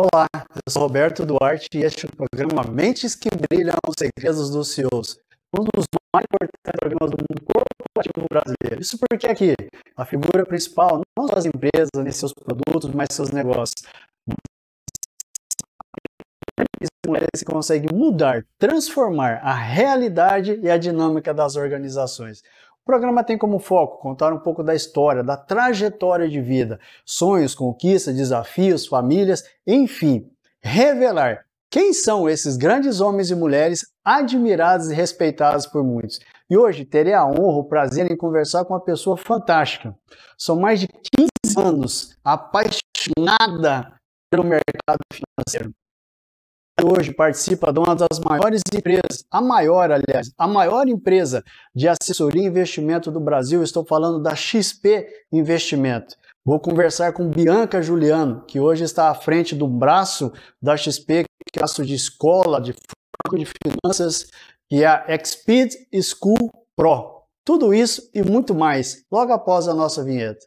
Olá, eu sou Roberto Duarte e este é o programa Mentes que Brilham os Segredos dos CEOs, um dos mais importantes programas do mundo corporativo brasileiro. Isso porque aqui a figura principal não são as empresas nem seus produtos, mas seus negócios. Mulheres conseguem mudar, transformar a realidade e a dinâmica das organizações. O programa tem como foco contar um pouco da história, da trajetória de vida, sonhos, conquistas, desafios, famílias, enfim, revelar quem são esses grandes homens e mulheres admirados e respeitados por muitos. E hoje terei a honra, o prazer em conversar com uma pessoa fantástica. São mais de 15 anos apaixonada pelo mercado financeiro hoje participa de uma das maiores empresas, a maior, aliás, a maior empresa de assessoria e investimento do Brasil. Estou falando da XP Investimento. Vou conversar com Bianca Juliano, que hoje está à frente do braço da XP, que é braço de escola, de de finanças, que é a Exped School Pro. Tudo isso e muito mais, logo após a nossa vinheta.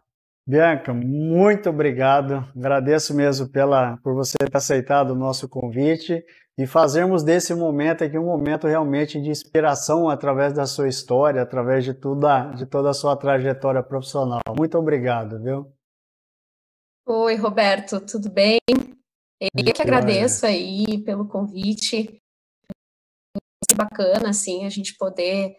Bianca, muito obrigado. Agradeço mesmo pela, por você ter aceitado o nosso convite e fazermos desse momento aqui um momento realmente de inspiração através da sua história, através de, tudo, de toda a sua trajetória profissional. Muito obrigado, viu? Oi, Roberto, tudo bem? Eu que agradeço aí pelo convite. É bacana, assim, a gente poder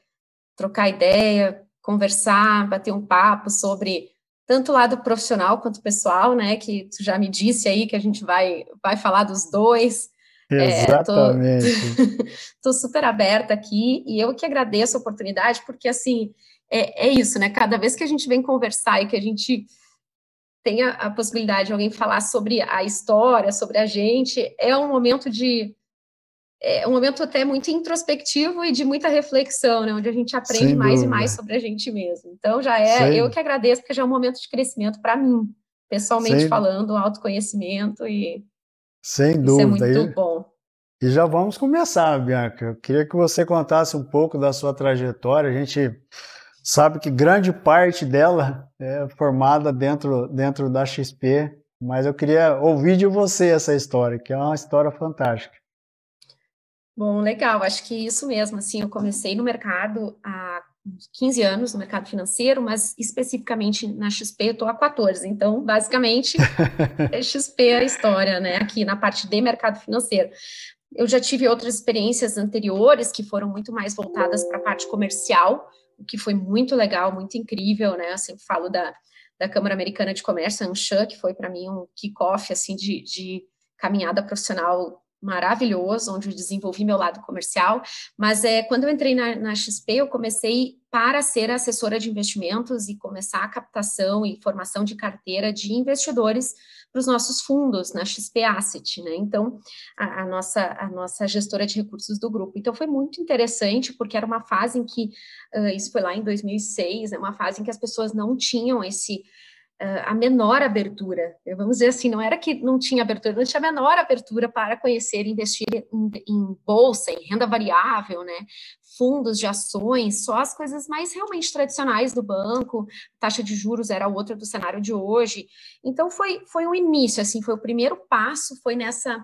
trocar ideia, conversar, bater um papo sobre tanto o lado profissional quanto pessoal, né? Que tu já me disse aí que a gente vai, vai falar dos dois. Exatamente. É, tô, tô, super aberta aqui e eu que agradeço a oportunidade, porque assim é, é, isso, né? Cada vez que a gente vem conversar e que a gente tem a, a possibilidade de alguém falar sobre a história, sobre a gente, é um momento de é um momento até muito introspectivo e de muita reflexão, né? Onde a gente aprende mais e mais sobre a gente mesmo. Então já é, Sem... eu que agradeço, porque já é um momento de crescimento para mim, pessoalmente Sem... falando, autoconhecimento e Sem dúvida. Isso é muito e... bom. E já vamos começar, Bianca. Eu queria que você contasse um pouco da sua trajetória. A gente sabe que grande parte dela é formada dentro, dentro da XP, mas eu queria ouvir de você essa história, que é uma história fantástica. Bom, legal, acho que isso mesmo, assim, eu comecei no mercado há 15 anos, no mercado financeiro, mas especificamente na XP eu estou há 14, então, basicamente, é XP a história, né, aqui na parte de mercado financeiro. Eu já tive outras experiências anteriores que foram muito mais voltadas para a parte comercial, o que foi muito legal, muito incrível, né, eu sempre falo da, da Câmara Americana de Comércio, a ANCHA, que foi para mim um kick-off, assim, de, de caminhada profissional maravilhoso, onde eu desenvolvi meu lado comercial, mas é, quando eu entrei na, na XP, eu comecei para ser assessora de investimentos e começar a captação e formação de carteira de investidores para os nossos fundos na XP Asset, né? Então, a, a, nossa, a nossa gestora de recursos do grupo. Então, foi muito interessante, porque era uma fase em que, uh, isso foi lá em 2006, né, uma fase em que as pessoas não tinham esse a menor abertura. Vamos dizer assim, não era que não tinha abertura, não tinha a menor abertura para conhecer investir em, em, bolsa, em renda variável, né? Fundos de ações, só as coisas mais realmente tradicionais do banco, taxa de juros era outra do cenário de hoje. Então foi foi o início, assim, foi o primeiro passo, foi nessa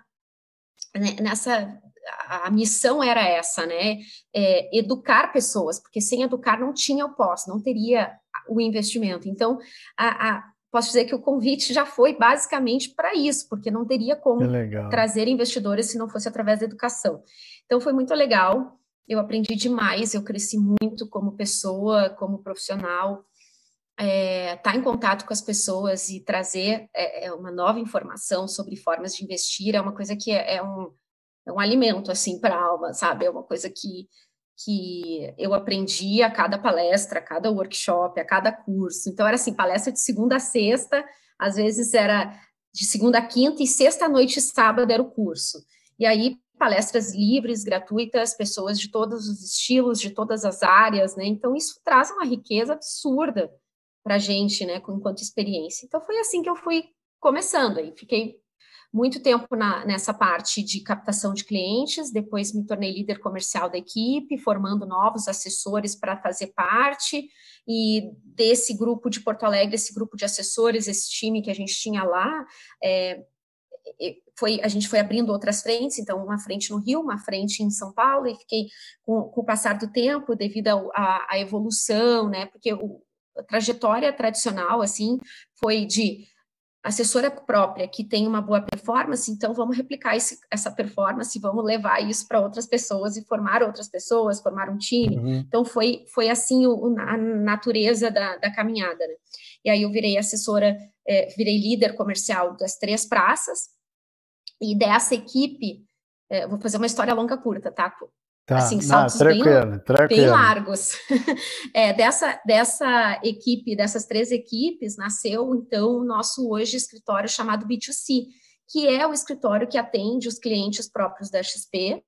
né, nessa a missão era essa, né? É, educar pessoas, porque sem educar não tinha o pós, não teria o investimento. Então, a, a, posso dizer que o convite já foi basicamente para isso, porque não teria como trazer investidores se não fosse através da educação. Então foi muito legal, eu aprendi demais, eu cresci muito como pessoa, como profissional, estar é, tá em contato com as pessoas e trazer é, é, uma nova informação sobre formas de investir é uma coisa que é, é um, é um alimento assim para a alma, sabe? É uma coisa que que eu aprendi a cada palestra, a cada workshop, a cada curso. Então, era assim, palestra de segunda a sexta, às vezes era de segunda a quinta, e sexta noite e sábado era o curso. E aí, palestras livres, gratuitas, pessoas de todos os estilos, de todas as áreas, né? Então, isso traz uma riqueza absurda para a gente, né, enquanto experiência. Então, foi assim que eu fui começando. Aí, fiquei muito tempo na, nessa parte de captação de clientes, depois me tornei líder comercial da equipe, formando novos assessores para fazer parte, e desse grupo de Porto Alegre, esse grupo de assessores, esse time que a gente tinha lá, é, foi, a gente foi abrindo outras frentes, então uma frente no Rio, uma frente em São Paulo, e fiquei com, com o passar do tempo, devido à evolução, né, porque o, a trajetória tradicional, assim, foi de assessora própria que tem uma boa performance, então vamos replicar esse, essa performance, vamos levar isso para outras pessoas e formar outras pessoas, formar um time. Uhum. Então foi, foi assim o, a natureza da, da caminhada. Né? E aí eu virei assessora, é, virei líder comercial das três praças, e dessa equipe, é, vou fazer uma história longa curta, tá? Tá, assim, saltos não, bem, bem, largos. é, dessa, dessa equipe, dessas três equipes, nasceu, então, o nosso hoje escritório chamado B2C, que é o escritório que atende os clientes próprios da XP.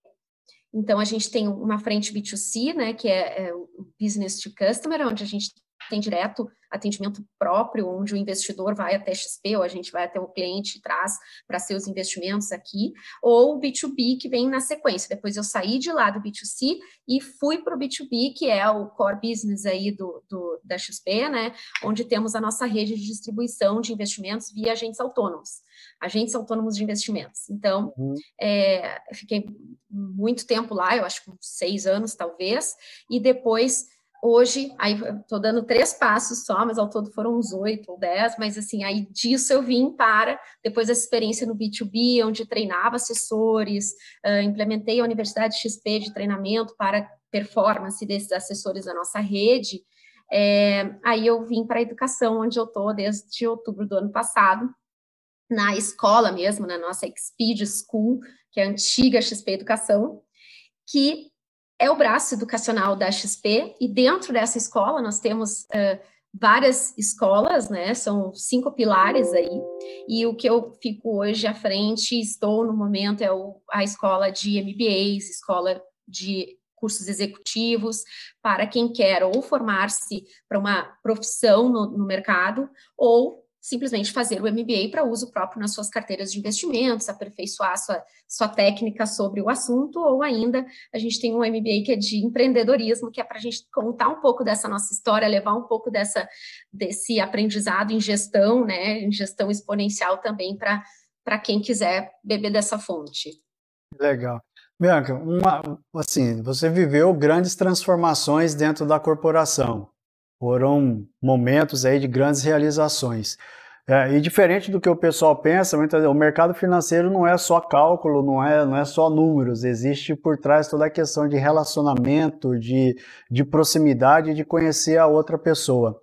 Então, a gente tem uma frente B2C, né, que é, é o Business to Customer, onde a gente tem direto atendimento próprio, onde o investidor vai até XP, ou a gente vai até o cliente e traz para seus investimentos aqui, ou o B2B que vem na sequência. Depois eu saí de lá do B2C e fui para o B2B, que é o core business aí do, do, da XP, né? Onde temos a nossa rede de distribuição de investimentos via agentes autônomos, agentes autônomos de investimentos. Então, uhum. é, fiquei muito tempo lá, eu acho que seis anos talvez, e depois Hoje, aí estou dando três passos só, mas ao todo foram uns oito ou dez, mas assim, aí disso eu vim para, depois dessa experiência no B2B, onde treinava assessores, uh, implementei a Universidade XP de treinamento para performance desses assessores da nossa rede, é, aí eu vim para a educação, onde eu estou desde outubro do ano passado, na escola mesmo, na nossa Expeed School, que é a antiga XP Educação, que é o braço educacional da XP, e dentro dessa escola nós temos uh, várias escolas, né? São cinco pilares aí, e o que eu fico hoje à frente, estou no momento, é o, a escola de MBAs, escola de cursos executivos, para quem quer ou formar-se para uma profissão no, no mercado, ou simplesmente fazer o MBA para uso próprio nas suas carteiras de investimentos, aperfeiçoar sua, sua técnica sobre o assunto, ou ainda a gente tem um MBA que é de empreendedorismo, que é para a gente contar um pouco dessa nossa história, levar um pouco dessa, desse aprendizado em gestão, né, em gestão exponencial também para quem quiser beber dessa fonte. Legal. Bianca, uma, assim, você viveu grandes transformações dentro da corporação. Foram momentos aí de grandes realizações. É, e diferente do que o pessoal pensa, o mercado financeiro não é só cálculo, não é, não é só números, existe por trás toda a questão de relacionamento, de, de proximidade, de conhecer a outra pessoa.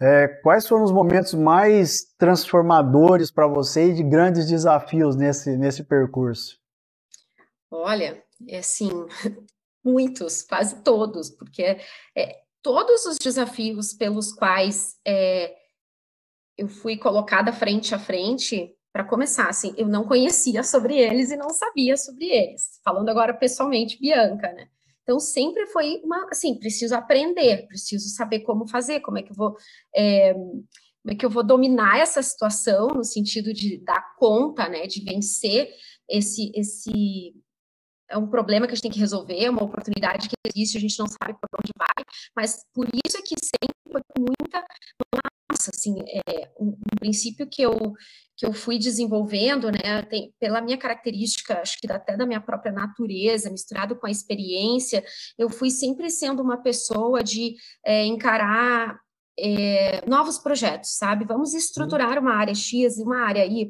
É, quais foram os momentos mais transformadores para você e de grandes desafios nesse, nesse percurso? Olha, é assim, muitos, quase todos, porque é, todos os desafios pelos quais é, eu fui colocada frente a frente, para começar, assim, eu não conhecia sobre eles e não sabia sobre eles. Falando agora pessoalmente, Bianca, né? Então, sempre foi uma, assim, preciso aprender, preciso saber como fazer, como é que eu vou, é, como é que eu vou dominar essa situação, no sentido de dar conta, né, de vencer esse, esse, é um problema que a gente tem que resolver, é uma oportunidade que existe, a gente não sabe por onde vai, mas por isso é que sempre foi muita massa, assim, é um, um, princípio que eu que eu fui desenvolvendo, né, tem, pela minha característica, acho que até da minha própria natureza, misturado com a experiência, eu fui sempre sendo uma pessoa de é, encarar é, novos projetos, sabe? Vamos estruturar uma área X e uma área Y,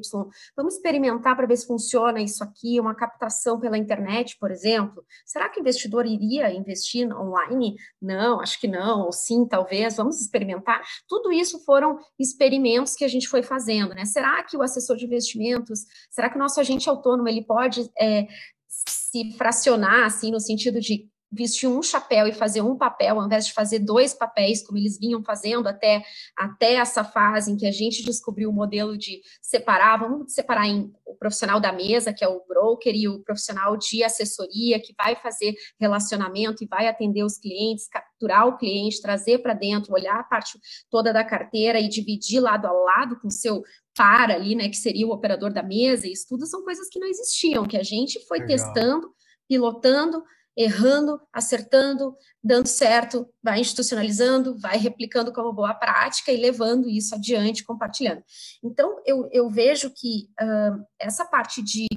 vamos experimentar para ver se funciona isso aqui, uma captação pela internet, por exemplo. Será que o investidor iria investir online? Não, acho que não, ou sim, talvez, vamos experimentar. Tudo isso foram experimentos que a gente foi fazendo, né? Será que o assessor de investimentos, será que o nosso agente autônomo, ele pode é, se fracionar, assim, no sentido de vestir um chapéu e fazer um papel, ao invés de fazer dois papéis, como eles vinham fazendo até, até essa fase em que a gente descobriu o modelo de separar, vamos separar em o profissional da mesa, que é o broker, e o profissional de assessoria, que vai fazer relacionamento e vai atender os clientes, capturar o cliente, trazer para dentro, olhar a parte toda da carteira e dividir lado a lado com o seu par ali, né, que seria o operador da mesa, isso tudo são coisas que não existiam, que a gente foi Legal. testando, pilotando, errando, acertando, dando certo, vai institucionalizando, vai replicando como boa prática e levando isso adiante, compartilhando. Então, eu, eu vejo que uh, essa parte de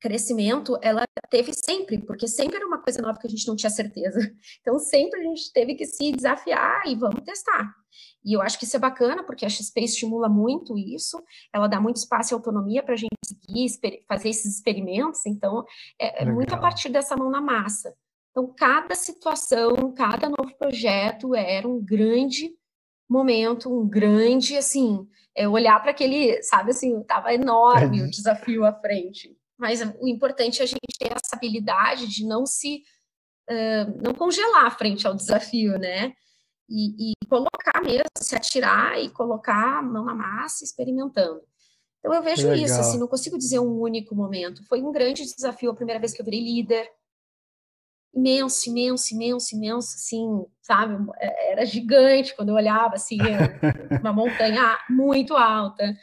crescimento, ela teve sempre, porque sempre era uma coisa nova que a gente não tinha certeza. Então, sempre a gente teve que se desafiar e vamos testar. E eu acho que isso é bacana, porque a XP estimula muito isso, ela dá muito espaço e autonomia para a gente seguir, fazer esses experimentos, então, é, é muito a partir dessa mão na massa. Então, cada situação, cada novo projeto era um grande momento, um grande, assim, é olhar para aquele, sabe, assim, estava enorme o desafio à frente. Mas o importante é a gente ter essa habilidade de não se uh, não congelar frente ao desafio, né? E, e, colocar mesmo, se atirar e colocar a mão na massa, experimentando. Então eu vejo Legal. isso, assim, não consigo dizer um único momento. Foi um grande desafio a primeira vez que eu virei líder. Imenso, imenso, imenso, imenso, assim, sabe? É, era gigante quando eu olhava, assim, uma montanha muito alta.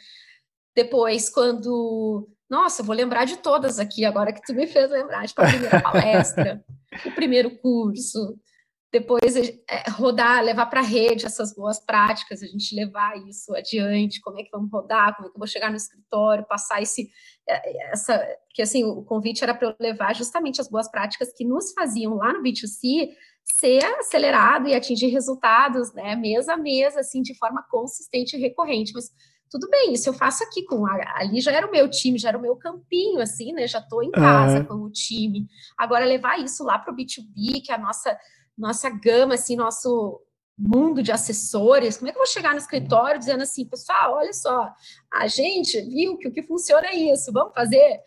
Depois, quando nossa, vou lembrar de todas aqui agora que tu me fez lembrar, tipo a primeira palestra, o primeiro curso, depois é, rodar, levar para a rede essas boas práticas, a gente levar isso adiante, como é que vamos rodar, como é que eu vou chegar no escritório, passar esse, é, essa, que assim, o convite era para eu levar justamente as boas práticas que nos faziam lá no B2C ser acelerado e atingir resultados, né, mês a mês, assim, de forma consistente e recorrente, mas tudo bem, isso eu faço aqui com a, ali já era o meu time, já era o meu campinho, assim, né? Já estou em casa uhum. com o time. Agora levar isso lá para o B2B, que é a nossa nossa gama, assim, nosso mundo de assessores, como é que eu vou chegar no escritório dizendo assim, pessoal, olha só, a gente viu que o que funciona é isso, vamos fazer?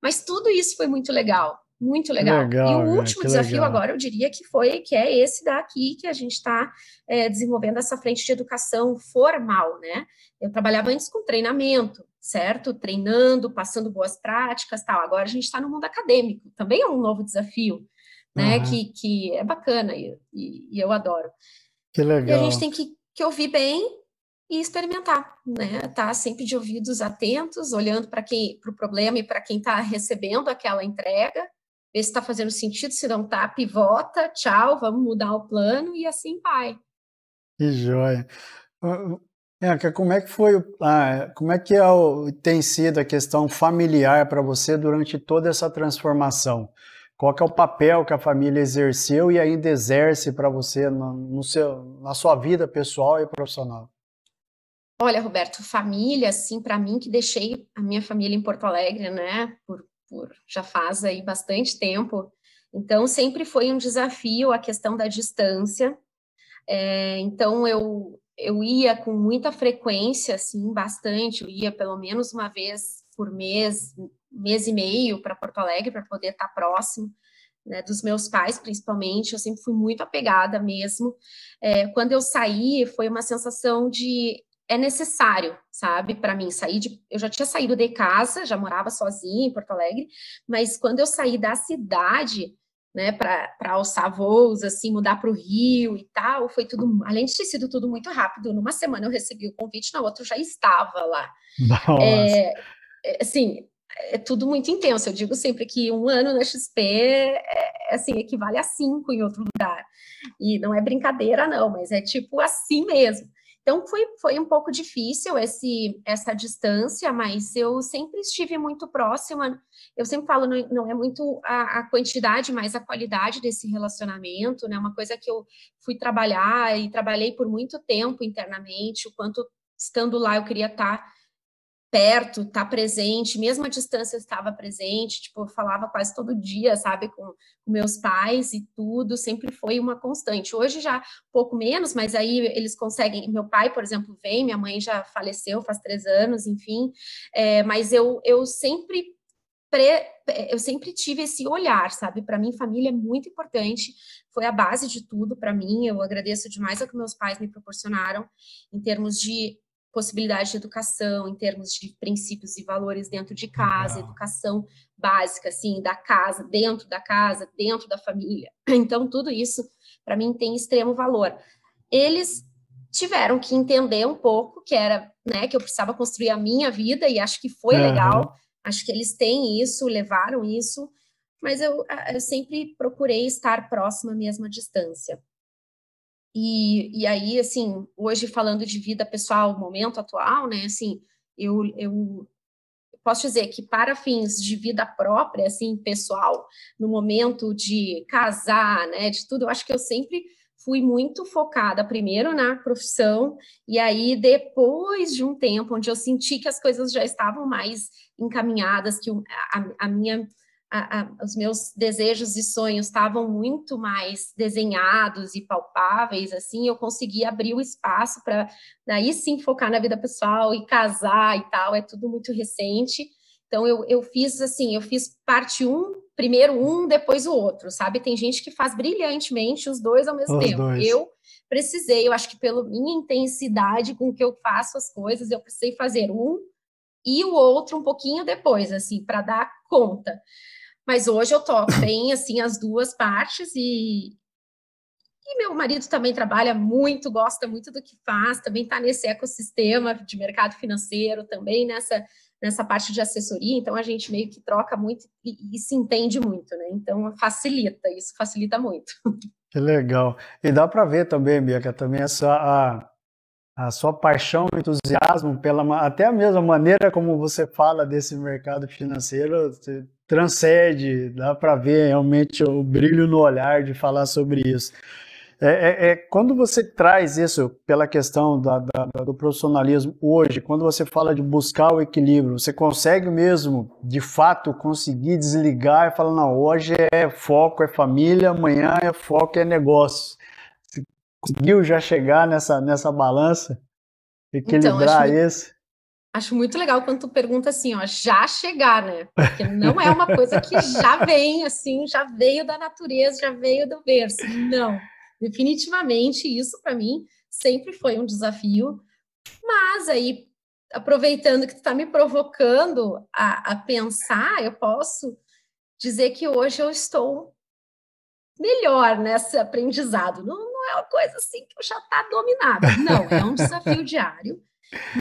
Mas tudo isso foi muito legal, muito legal. legal e o último desafio legal. agora, eu diria que foi, que é esse daqui que a gente está é, desenvolvendo essa frente de educação formal, né? Eu trabalhava antes com treinamento, certo? Treinando, passando boas práticas, tal. Agora a gente está no mundo acadêmico, também é um novo desafio né? Uhum. Que, que é bacana e, e, e, eu adoro. Que legal. E a gente tem que, que ouvir bem e experimentar, né? Tá sempre de ouvidos atentos, olhando para quem, para o problema e para quem está recebendo aquela entrega, ver se está fazendo sentido, se não está, pivota, tchau, vamos mudar o plano e assim vai. Que joia. Bianca, como é que foi, ah, como é que é o, tem sido a questão familiar para você durante toda essa transformação? Qual é o papel que a família exerceu e ainda exerce para você no, no seu, na sua vida pessoal e profissional? Olha, Roberto, família, assim, para mim que deixei a minha família em Porto Alegre, né, por, por já faz aí bastante tempo. Então, sempre foi um desafio a questão da distância. É, então, eu, eu ia com muita frequência, assim, bastante, eu ia pelo menos uma vez por mês, mês e meio para Porto Alegre para poder estar tá próximo. Né, dos meus pais, principalmente, eu sempre fui muito apegada mesmo. É, quando eu saí, foi uma sensação de é necessário, sabe, para mim sair de. Eu já tinha saído de casa, já morava sozinha em Porto Alegre, mas quando eu saí da cidade, né, para alçar voos, assim, mudar para o Rio e tal, foi tudo, além de ter sido tudo muito rápido, numa semana eu recebi o convite, na outra eu já estava lá. É, é, assim, é tudo muito intenso. Eu digo sempre que um ano na XP é, assim, equivale a cinco em outro lugar. E não é brincadeira, não, mas é tipo assim mesmo. Então foi, foi um pouco difícil esse, essa distância, mas eu sempre estive muito próxima. Eu sempre falo, não, não é muito a, a, quantidade, mas a qualidade desse relacionamento, né? Uma coisa que eu fui trabalhar e trabalhei por muito tempo internamente, o quanto estando lá eu queria estar perto, tá presente, mesmo a distância eu estava presente, tipo, eu falava quase todo dia, sabe, com, com, meus pais e tudo, sempre foi uma constante. Hoje já um pouco menos, mas aí eles conseguem, meu pai, por exemplo, vem, minha mãe já faleceu faz três anos, enfim, é, mas eu, eu sempre Pre, eu sempre tive esse olhar, sabe? Para mim, família é muito importante, foi a base de tudo para mim. Eu agradeço demais o que meus pais me proporcionaram em termos de possibilidade de educação, em termos de princípios e valores dentro de casa, Legal. educação básica, assim, da casa, dentro da casa, dentro da família. Então, tudo isso, para mim, tem extremo valor. Eles tiveram que entender um pouco que era, né, que eu precisava construir a minha vida, e acho que foi uhum. legal. Acho que eles têm isso, levaram isso, mas eu, eu sempre procurei estar próxima mesmo à distância. E, e aí, assim, hoje falando de vida pessoal, momento atual, né, assim, eu, eu posso dizer que para fins de vida própria, assim, pessoal, no momento de casar, né, de tudo, eu acho que eu sempre fui muito focada primeiro na profissão e aí depois de um tempo onde eu senti que as coisas já estavam mais encaminhadas, que a, a minha a, a, os meus desejos e sonhos estavam muito mais desenhados e palpáveis, assim, eu consegui abrir o espaço para daí sim focar na vida pessoal e casar e tal, é tudo muito recente. Então eu, eu fiz assim, eu fiz parte um, primeiro um, depois o outro, sabe? Tem gente que faz brilhantemente os dois ao mesmo os tempo. Dois. Eu precisei, eu acho que pela minha intensidade com que eu faço as coisas, eu precisei fazer um e o outro um pouquinho depois, assim, para dar conta. Mas hoje eu toco bem, assim, as duas partes e, e meu marido também trabalha muito, gosta muito do que faz, também está nesse ecossistema de mercado financeiro, também nessa, nessa parte de assessoria, então a gente meio que troca muito e, e se entende muito, né? Então facilita, isso facilita muito. Que legal. E dá para ver também, Bianca, também essa a, a sua paixão, entusiasmo pela até a mesma maneira como você fala desse mercado financeiro, transcende, dá para ver realmente o brilho no olhar de falar sobre isso. É, é, é, quando você traz isso pela questão da, da, do profissionalismo hoje, quando você fala de buscar o equilíbrio, você consegue mesmo, de fato, conseguir desligar e falar, não, hoje é foco, é família, amanhã é foco, é negócio. Você conseguiu já chegar nessa, nessa balança? Equilibrar então, isso? Acho muito legal quando tu pergunta assim, ó, já chegar, né? Porque não é uma coisa que já vem assim, já veio da natureza, já veio do berço. Não. Definitivamente isso para mim sempre foi um desafio. Mas aí, aproveitando que tu está me provocando a, a pensar, eu posso dizer que hoje eu estou melhor nesse aprendizado. Não, não é uma coisa assim que eu já está dominada. Não, é um desafio diário.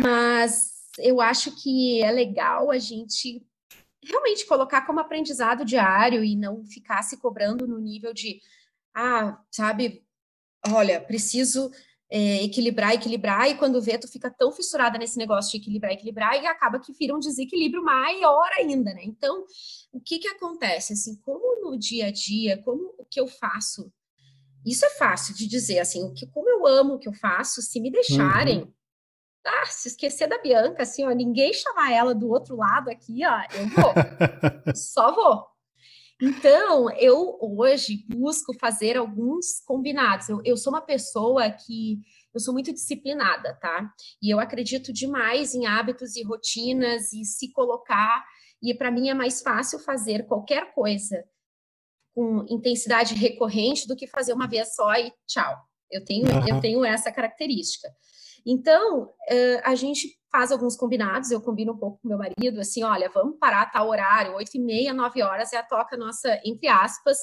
Mas eu acho que é legal a gente realmente colocar como aprendizado diário e não ficar se cobrando no nível de, ah, sabe, olha, preciso é, equilibrar, equilibrar, e quando vê, tu fica tão fissurada nesse negócio de equilibrar, equilibrar, e acaba que vira um desequilíbrio maior ainda, né? Então, o que que acontece? Assim, como no dia a dia, como o que eu faço, isso é fácil de dizer, assim, o que, como eu amo o que eu faço, se me deixarem, uhum ah, se esquecer da Bianca, assim, ó, ninguém chamar ela do outro lado aqui, ó, eu vou, só vou. Então, eu hoje busco fazer alguns combinados. Eu, eu sou uma pessoa que eu sou muito disciplinada, tá? E eu acredito demais em hábitos e rotinas e se colocar. E para mim é mais fácil fazer qualquer coisa com intensidade recorrente do que fazer uma vez só e tchau. Eu tenho, uhum. eu tenho essa característica. Então, a gente faz alguns combinados, eu combino um pouco com meu marido, assim, olha, vamos parar tal horário, oito e meia, nove horas é a toca nossa, entre aspas,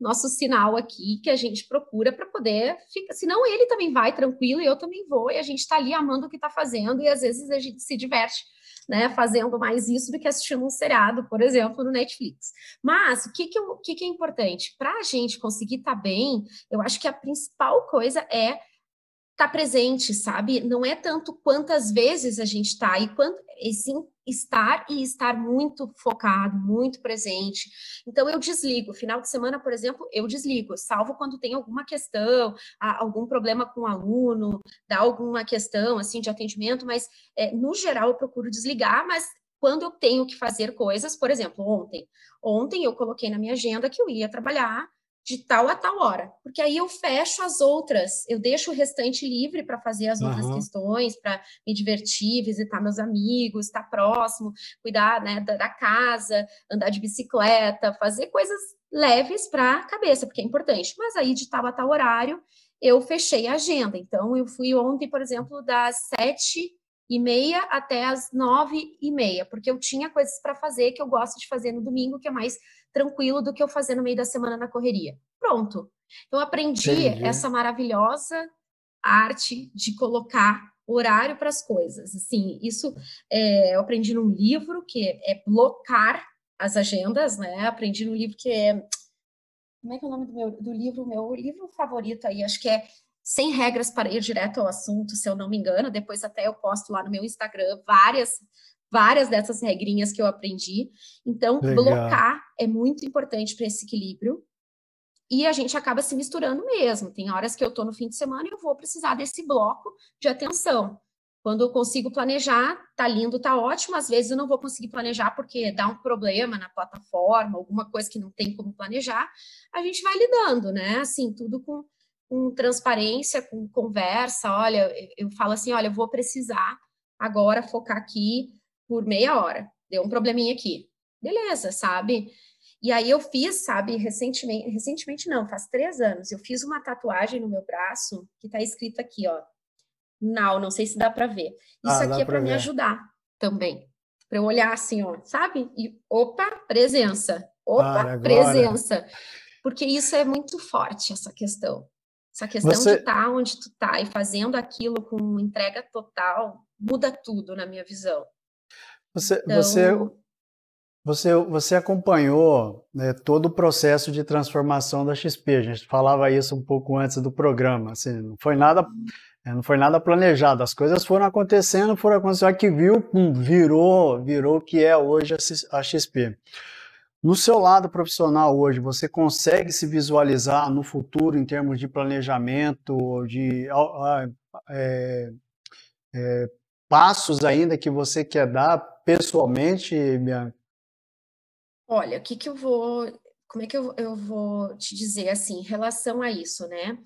nosso sinal aqui que a gente procura para poder ficar. Senão ele também vai tranquilo e eu também vou, e a gente está ali amando o que está fazendo, e às vezes a gente se diverte. Né, fazendo mais isso do que assistindo um seriado, por exemplo, no Netflix. Mas o que, que, eu, o que, que é importante? Para a gente conseguir estar tá bem, eu acho que a principal coisa é estar tá presente, sabe? Não é tanto quantas vezes a gente está, e quanto, e sim estar e estar muito focado, muito presente. Então eu desligo. Final de semana, por exemplo, eu desligo, salvo quando tem alguma questão, algum problema com o aluno, dá alguma questão assim de atendimento, mas é, no geral eu procuro desligar, mas quando eu tenho que fazer coisas, por exemplo, ontem, ontem eu coloquei na minha agenda que eu ia trabalhar de tal a tal hora, porque aí eu fecho as outras, eu deixo o restante livre para fazer as outras uhum. questões, para me divertir, visitar meus amigos, estar próximo, cuidar né, da, da casa, andar de bicicleta, fazer coisas leves para a cabeça, porque é importante. Mas aí de tal a tal horário eu fechei a agenda. Então eu fui ontem, por exemplo, das sete e meia até as nove e meia, porque eu tinha coisas para fazer que eu gosto de fazer no domingo, que é mais tranquilo do que eu fazer no meio da semana na correria. Pronto. Então, aprendi Entendi. essa maravilhosa arte de colocar horário para as coisas. Assim, isso é, eu aprendi num livro que é blocar as agendas, né? Aprendi num livro que é como é que é o nome do, meu, do livro? Meu livro favorito aí, acho que é Sem Regras para Ir Direto ao Assunto, se eu não me engano. Depois até eu posto lá no meu Instagram várias várias dessas regrinhas que eu aprendi. Então, Legal. blocar é muito importante para esse equilíbrio. E a gente acaba se misturando mesmo. Tem horas que eu estou no fim de semana e eu vou precisar desse bloco de atenção. Quando eu consigo planejar, tá lindo, tá ótimo. Às vezes eu não vou conseguir planejar porque dá um problema na plataforma, alguma coisa que não tem como planejar. A gente vai lidando, né? Assim, tudo com, com transparência, com conversa. Olha, eu falo assim: olha, eu vou precisar agora focar aqui por meia hora. Deu um probleminha aqui. Beleza, sabe? E aí eu fiz, sabe, recentemente, recentemente não, faz três anos, eu fiz uma tatuagem no meu braço que tá escrito aqui, ó. Now, não sei se dá para ver. Isso ah, aqui é para me ajudar também. Para eu olhar assim, ó, sabe? E opa, presença. Opa, presença. Porque isso é muito forte, essa questão. Essa questão Você... de estar tá onde tu tá e fazendo aquilo com entrega total muda tudo na minha visão. Você, então... você, você, você acompanhou né, todo o processo de transformação da XP. A gente falava isso um pouco antes do programa. Assim, não foi nada, é, não foi nada planejado. As coisas foram acontecendo, foram acontecendo. que viu, virou, virou o que é hoje a XP. No seu lado profissional hoje, você consegue se visualizar no futuro em termos de planejamento, de é, é, passos ainda que você quer dar pessoalmente, Bianca? Olha, o que, que eu vou. Como é que eu, eu vou te dizer assim, em relação a isso, né?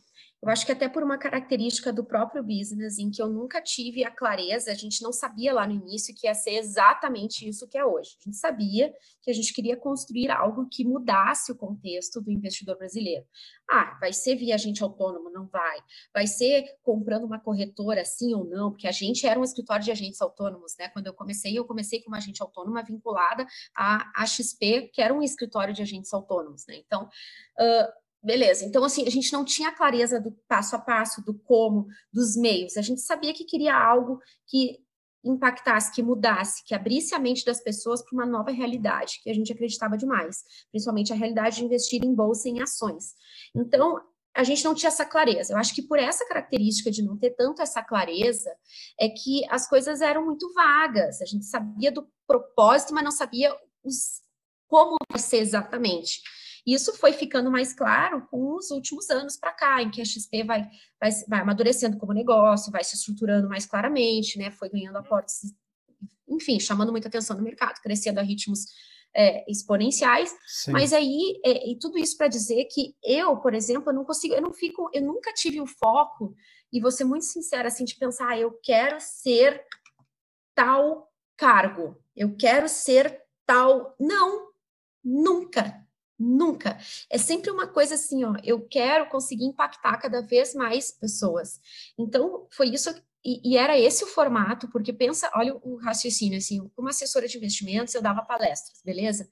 Eu acho que até por uma característica do próprio business, em que eu nunca tive a clareza, a gente não sabia lá no início que ia ser exatamente isso que é hoje. A gente sabia que a gente queria construir algo que mudasse o contexto do investidor brasileiro. Ah, vai ser via agente autônomo? Não vai. Vai ser comprando uma corretora, sim ou não? Porque a gente era um escritório de agentes autônomos, né? Quando eu comecei, eu comecei como agente autônoma vinculada à, XP, que era um escritório de agentes autônomos, né? Então, uh, Beleza, então assim, a gente não tinha clareza do passo a passo, do como, dos meios. A gente sabia que queria algo que impactasse, que mudasse, que abrisse a mente das pessoas para uma nova realidade, que a gente acreditava demais, principalmente a realidade de investir em bolsa e em ações. Então, a gente não tinha essa clareza. Eu acho que por essa característica de não ter tanto essa clareza, é que as coisas eram muito vagas. A gente sabia do propósito, mas não sabia os, como vai ser exatamente. Isso foi ficando mais claro com os últimos anos para cá, em que a XP vai, vai, vai amadurecendo como negócio, vai se estruturando mais claramente, né? Foi ganhando aportes, enfim, chamando muita atenção no mercado, crescendo a ritmos é, exponenciais, Sim. mas aí, é, e tudo isso para dizer que eu, por exemplo, eu não consigo, eu não fico, eu nunca tive o foco, e vou ser muito sincera, assim, de pensar, ah, eu quero ser tal cargo, eu quero ser tal. Não, nunca. Nunca. É sempre uma coisa assim, ó, eu quero conseguir impactar cada vez mais pessoas. Então, foi isso, e, e, era esse o formato, porque pensa, olha o raciocínio, assim, como assessora de investimentos, eu dava palestras, beleza?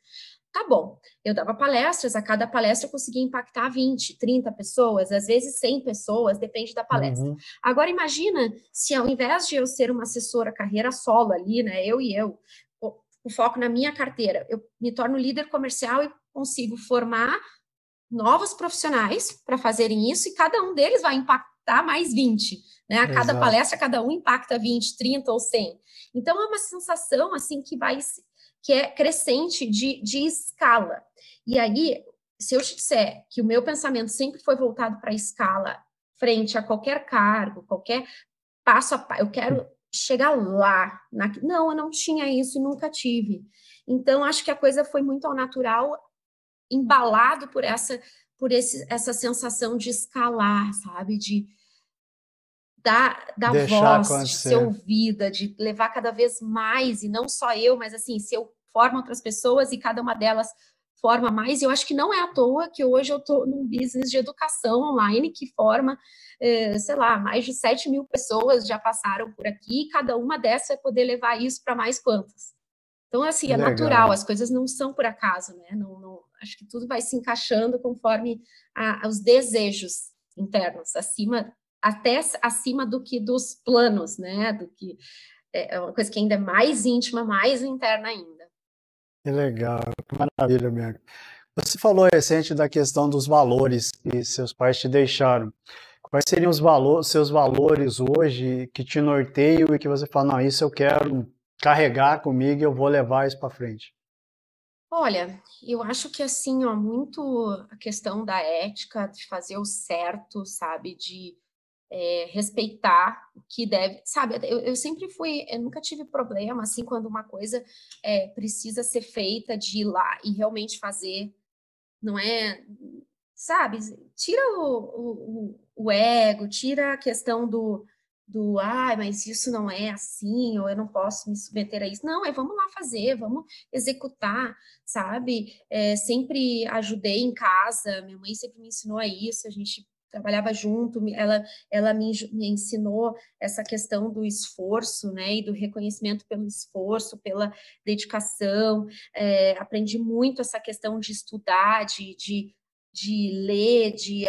Tá bom, eu dava palestras, a cada palestra eu conseguia impactar 20, 30 pessoas, às vezes 100 pessoas, depende da palestra. Uhum. Agora, imagina se ao invés de eu ser uma assessora carreira solo ali, né, eu e eu, o foco na minha carteira, eu me torno líder comercial e consigo formar novos profissionais para fazerem isso e cada um deles vai impactar mais 20, né? A cada Exato. palestra, cada um impacta 20, 30 ou 100. Então é uma sensação assim que vai que é crescente de, de escala. E aí, se eu te disser que o meu pensamento sempre foi voltado para a escala frente a qualquer cargo, qualquer passo a passo, eu quero chegar lá. Na... Não, eu não tinha isso e nunca tive. Então, acho que a coisa foi muito ao natural, embalado por essa por esse, essa sensação de escalar, sabe? De dar, dar voz, acontecer. de ser ouvida, de levar cada vez mais, e não só eu, mas assim, se eu formo outras pessoas e cada uma delas forma mais, eu acho que não é à toa que hoje eu estou num business de educação online que forma, eh, sei lá, mais de 7 mil pessoas já passaram por aqui, e cada uma dessas vai poder levar isso para mais quantas. Então, assim, é Legal. natural, as coisas não são por acaso, né? Não, não, acho que tudo vai se encaixando conforme a, os desejos internos, acima, até acima do que dos planos, né? Do que é, é uma coisa que ainda é mais íntima, mais interna ainda. Que legal, que maravilha, Bianca. Você falou recente da questão dos valores que seus pais te deixaram. Quais seriam os valores, seus valores hoje que te norteiam e que você fala, não, isso eu quero carregar comigo e eu vou levar isso para frente? Olha, eu acho que assim, ó, muito a questão da ética, de fazer o certo, sabe, de é, respeitar o que deve, sabe, eu, eu, sempre fui, eu nunca tive problema, assim, quando uma coisa é, precisa ser feita, de ir lá e realmente fazer, não é, sabe, tira o, o, o ego, tira a questão do, do ah, mas isso não é assim, ou eu não posso me submeter a isso. Não, é vamos lá fazer, vamos executar, sabe? É, sempre ajudei em casa, minha mãe sempre me ensinou a isso, a gente trabalhava junto, ela, ela me, me ensinou essa questão do esforço, né, e do reconhecimento pelo esforço, pela dedicação, é, aprendi muito essa questão de estudar, de, de, de ler, de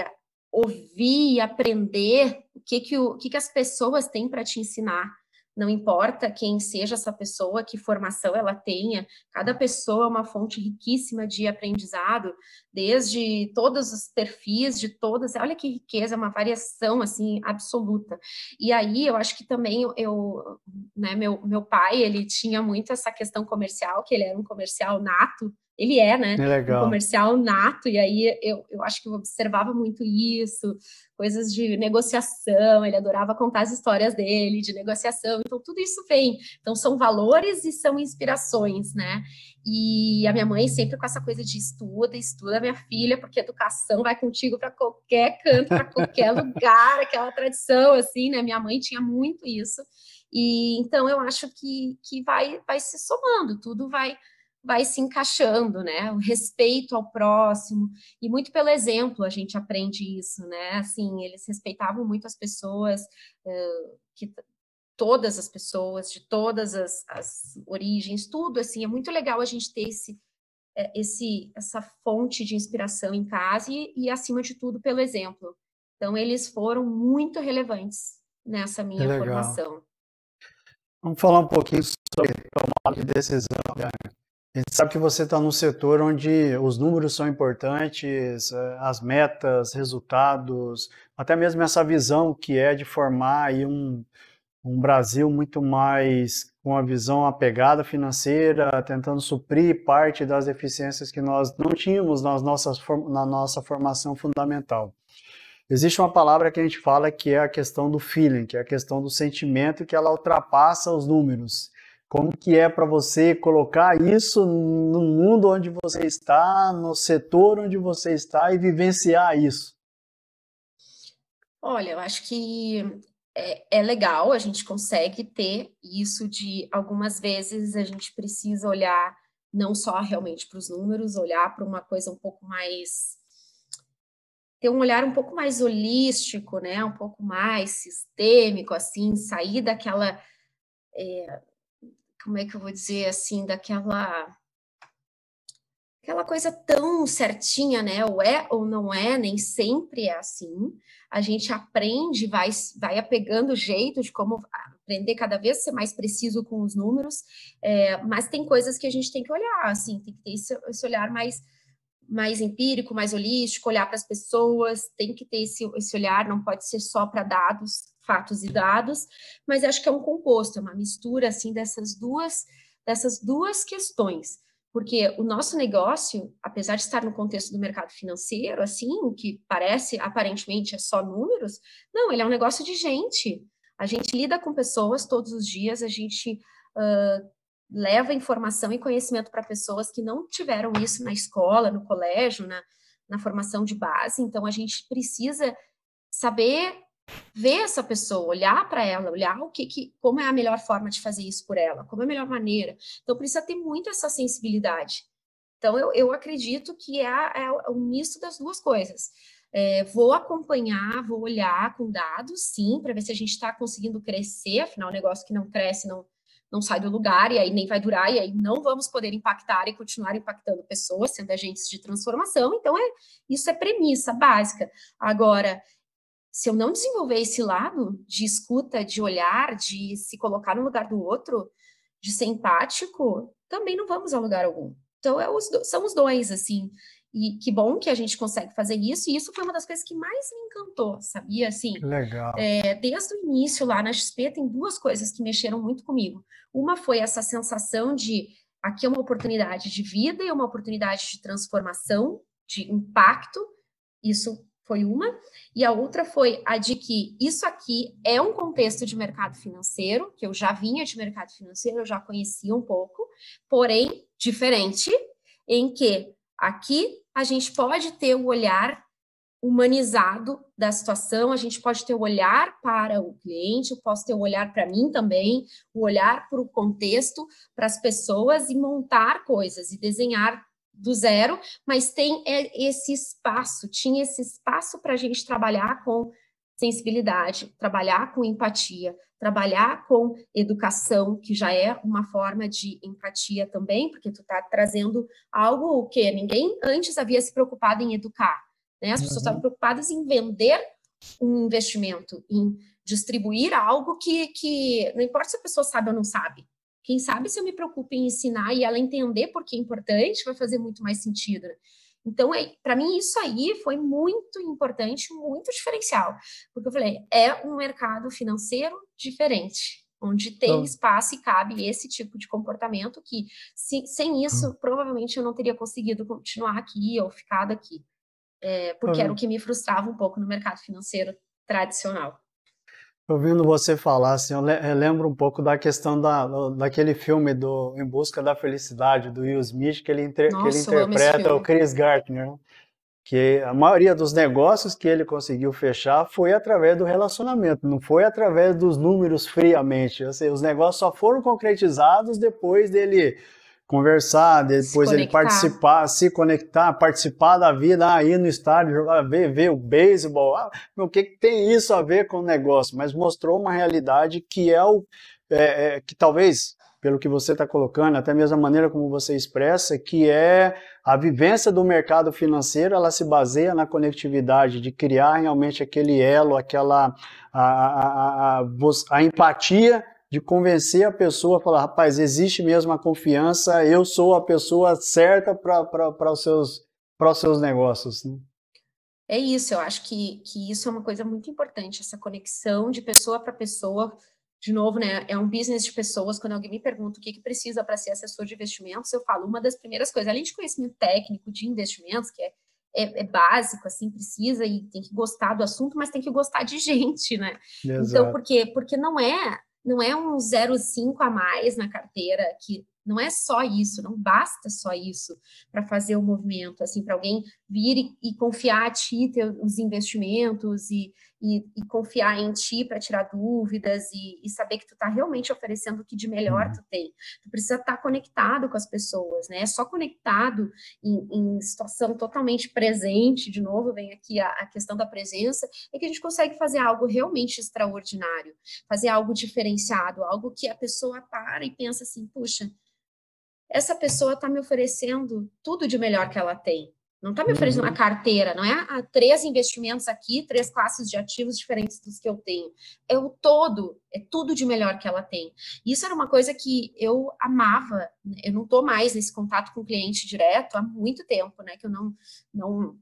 ouvir aprender que, que, o, que, que as pessoas têm para te ensinar. Não importa quem seja essa pessoa, que formação ela tenha, cada pessoa é uma fonte riquíssima de aprendizado, desde todos os perfis, de todas. Olha que riqueza, uma variação assim absoluta. E aí eu acho que também eu, né, meu, meu pai, ele tinha muito essa questão comercial, que ele era um comercial nato, ele é, né? É um comercial nato, e aí eu, eu acho que eu observava muito isso, coisas de negociação, ele adorava contar as histórias dele, de negociação, então tudo isso vem. Então são valores e são inspirações, né? E a minha mãe sempre com essa coisa de estuda, estuda minha filha, porque educação vai contigo para qualquer canto, para qualquer lugar, aquela tradição, assim, né? Minha mãe tinha muito isso. E então eu acho que, que vai, vai se somando, tudo vai vai se encaixando, né? O respeito ao próximo e muito pelo exemplo a gente aprende isso, né? Assim, eles respeitavam muito as pessoas, uh, que todas as pessoas de todas as, as, origens, tudo assim. É muito legal a gente ter esse eh, esse essa fonte de inspiração em casa e, e acima de tudo pelo exemplo. Então eles foram muito relevantes nessa minha formação. Vamos falar um pouquinho sobre tomada de decisão, né? A gente sabe que você está num setor onde os números são importantes, eh, as metas, resultados, até mesmo essa visão que é de formar aí um, um Brasil muito mais com a visão apegada financeira, tentando suprir parte das deficiências que nós não tínhamos nas nossas, na nossa formação fundamental. Existe uma palavra que a gente fala que é a questão do feeling, que é a questão do sentimento, que ela ultrapassa os números. Como que é para você colocar isso no mundo onde você está, no setor onde você está e vivenciar isso? Olha, eu acho que é, é, legal, a gente consegue ter isso de algumas vezes a gente precisa olhar não só realmente para os números, olhar para uma coisa um pouco mais ter um olhar um pouco mais holístico, né, um pouco mais sistêmico, assim, sair daquela é, como é que eu vou dizer assim, daquela aquela coisa tão certinha, né? Ou é ou não é, nem sempre é assim. A gente aprende, vai, vai apegando o jeito de como aprender cada vez ser mais preciso com os números, é, mas tem coisas que a gente tem que olhar, assim, tem que ter esse, esse olhar mais mais empírico, mais holístico, olhar para as pessoas, tem que ter esse, esse olhar, não pode ser só para dados, fatos e dados, mas acho que é um composto, é uma mistura assim dessas duas dessas duas questões, porque o nosso negócio, apesar de estar no contexto do mercado financeiro, assim, que parece aparentemente é só números, não, ele é um negócio de gente. A gente lida com pessoas todos os dias, a gente uh, leva informação e conhecimento para pessoas que não tiveram isso na escola, no colégio, na, na formação de base. Então, a gente precisa saber ver essa pessoa, olhar para ela, olhar o que, que, como é a melhor forma de fazer isso por ela, como é a melhor maneira. Então, precisa ter muito essa sensibilidade. Então, eu, eu acredito que é, é um misto das duas coisas. É, vou acompanhar, vou olhar com dados, sim, para ver se a gente está conseguindo crescer, afinal, o negócio que não cresce não, não sai do lugar e aí nem vai durar, e aí não vamos poder impactar e continuar impactando pessoas, sendo agentes de transformação. Então, é, isso é premissa básica. Agora, se eu não desenvolver esse lado de escuta, de olhar, de se colocar no lugar do outro, de ser empático, também não vamos a lugar algum. Então, é os, são os dois, assim. E que bom que a gente consegue fazer isso, e isso foi uma das coisas que mais me encantou, sabia? Assim, Legal. É, desde o início lá na XP, tem duas coisas que mexeram muito comigo. Uma foi essa sensação de aqui é uma oportunidade de vida e uma oportunidade de transformação, de impacto, isso foi uma, e a outra foi a de que isso aqui é um contexto de mercado financeiro, que eu já vinha de mercado financeiro, eu já conhecia um pouco, porém diferente, em que aqui a gente pode ter o olhar humanizado da situação, a gente pode ter o olhar para o cliente, eu posso ter o olhar para mim também, o olhar para o contexto, para as pessoas e montar coisas e desenhar do zero, mas tem é, esse espaço, tinha esse espaço para a gente trabalhar com sensibilidade, trabalhar com empatia, trabalhar com educação, que já é uma forma de empatia também, porque tu está trazendo algo que ninguém antes havia se preocupado em educar. Né? As pessoas uhum. estavam preocupadas em vender um investimento, em distribuir algo que, que não importa se a pessoa sabe ou não sabe. Quem sabe se eu me preocupo em ensinar e ela entender por que é importante, vai fazer muito mais sentido. Né? Então, é, para mim, isso aí foi muito importante, muito diferencial, porque eu falei, é um mercado financeiro diferente, onde tem então, espaço e cabe esse tipo de comportamento que, se, sem isso, hum. provavelmente eu não teria conseguido continuar aqui ou ficado aqui, é, porque hum. era o que me frustrava um pouco no mercado financeiro tradicional. Ouvindo você falar, assim, eu lembro um pouco da questão da, daquele filme do Em Busca da Felicidade, do Will Smith, que ele, Nossa, que ele interpreta o Chris Gardner, né? que a maioria dos negócios que ele conseguiu fechar foi através do relacionamento, não foi através dos números friamente. Assim, os negócios só foram concretizados depois dele conversar, depois ele participar, se conectar, participar da vida, ah, ir no estádio, jogar, ver, ver o beisebol, ah, o que, que tem isso a ver com o negócio? Mas mostrou uma realidade que é o é, é, que talvez pelo que você está colocando, até mesmo a maneira como você expressa, que é a vivência do mercado financeiro, ela se baseia na conectividade, de criar realmente aquele elo, aquela a, a, a, a empatia de convencer a pessoa a falar, rapaz, existe mesmo a confiança, eu sou a pessoa certa para os seus, os seus negócios. Né? É isso, eu acho que, que isso é uma coisa muito importante, essa conexão de pessoa para pessoa. De novo, né, é um business de pessoas. Quando alguém me pergunta o que, que precisa para ser assessor de investimentos, eu falo uma das primeiras coisas, além de conhecimento técnico de investimentos, que é, é, é, básico, assim, precisa e tem que gostar do assunto, mas tem que gostar de gente, né? Então, Exato. Então, porque, porque não é não é um 0,5 a mais na carteira que não é só isso, não basta só isso para fazer o movimento, assim, para alguém vir e, e, confiar a ti ter os investimentos e, e, e confiar em ti para tirar dúvidas e, saber que tu está realmente oferecendo o que de melhor uhum. tu tem. Tu precisa estar tá conectado com as pessoas, né? Só conectado em, em, situação totalmente presente, de novo, vem aqui a, a questão da presença, é que a gente consegue fazer algo realmente extraordinário, fazer algo diferenciado, algo que a pessoa para e pensa assim, puxa, essa pessoa está me oferecendo tudo de melhor que ela tem. Não está me oferecendo uhum. uma carteira, não é a, três investimentos aqui, três classes de ativos diferentes dos que eu tenho. É o todo, é tudo de melhor que ela tem. Isso era uma coisa que eu amava. Né? Eu não estou mais nesse contato com o cliente direto há muito tempo, né? Que eu não, não,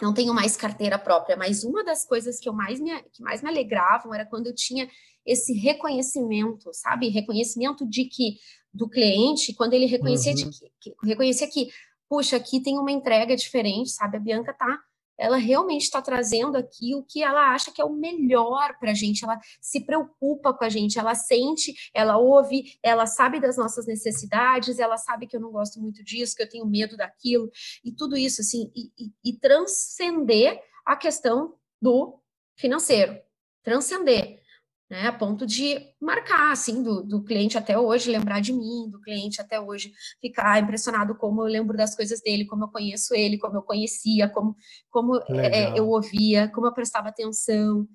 não tenho mais carteira própria. Mas uma das coisas que eu mais me, que mais me alegravam era quando eu tinha esse reconhecimento, sabe? Reconhecimento de que do cliente, quando ele reconhecia, uhum. de que, que, reconhecia que puxa, aqui tem uma entrega diferente, sabe? A Bianca tá, ela realmente está trazendo aqui o que ela acha que é o melhor para a gente, ela se preocupa com a gente, ela sente, ela ouve, ela sabe das nossas necessidades, ela sabe que eu não gosto muito disso, que eu tenho medo daquilo, e tudo isso, assim, e, e, e transcender a questão do financeiro, transcender né, a ponto de marcar, assim, do, do cliente até hoje lembrar de mim, do cliente até hoje ficar impressionado como eu lembro das coisas dele, como eu conheço ele, como eu conhecia, como, como é, eu ouvia, como eu prestava atenção,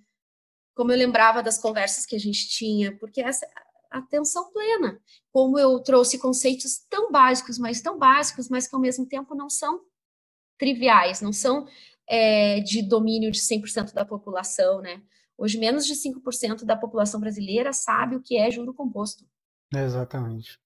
como eu lembrava das conversas que a gente tinha, porque essa atenção plena, como eu trouxe conceitos tão básicos, mas tão básicos, mas que ao mesmo tempo não são triviais, não são é, de domínio de 100% da população, né? Hoje, menos de 5% da população brasileira sabe o que é juro composto. Exatamente.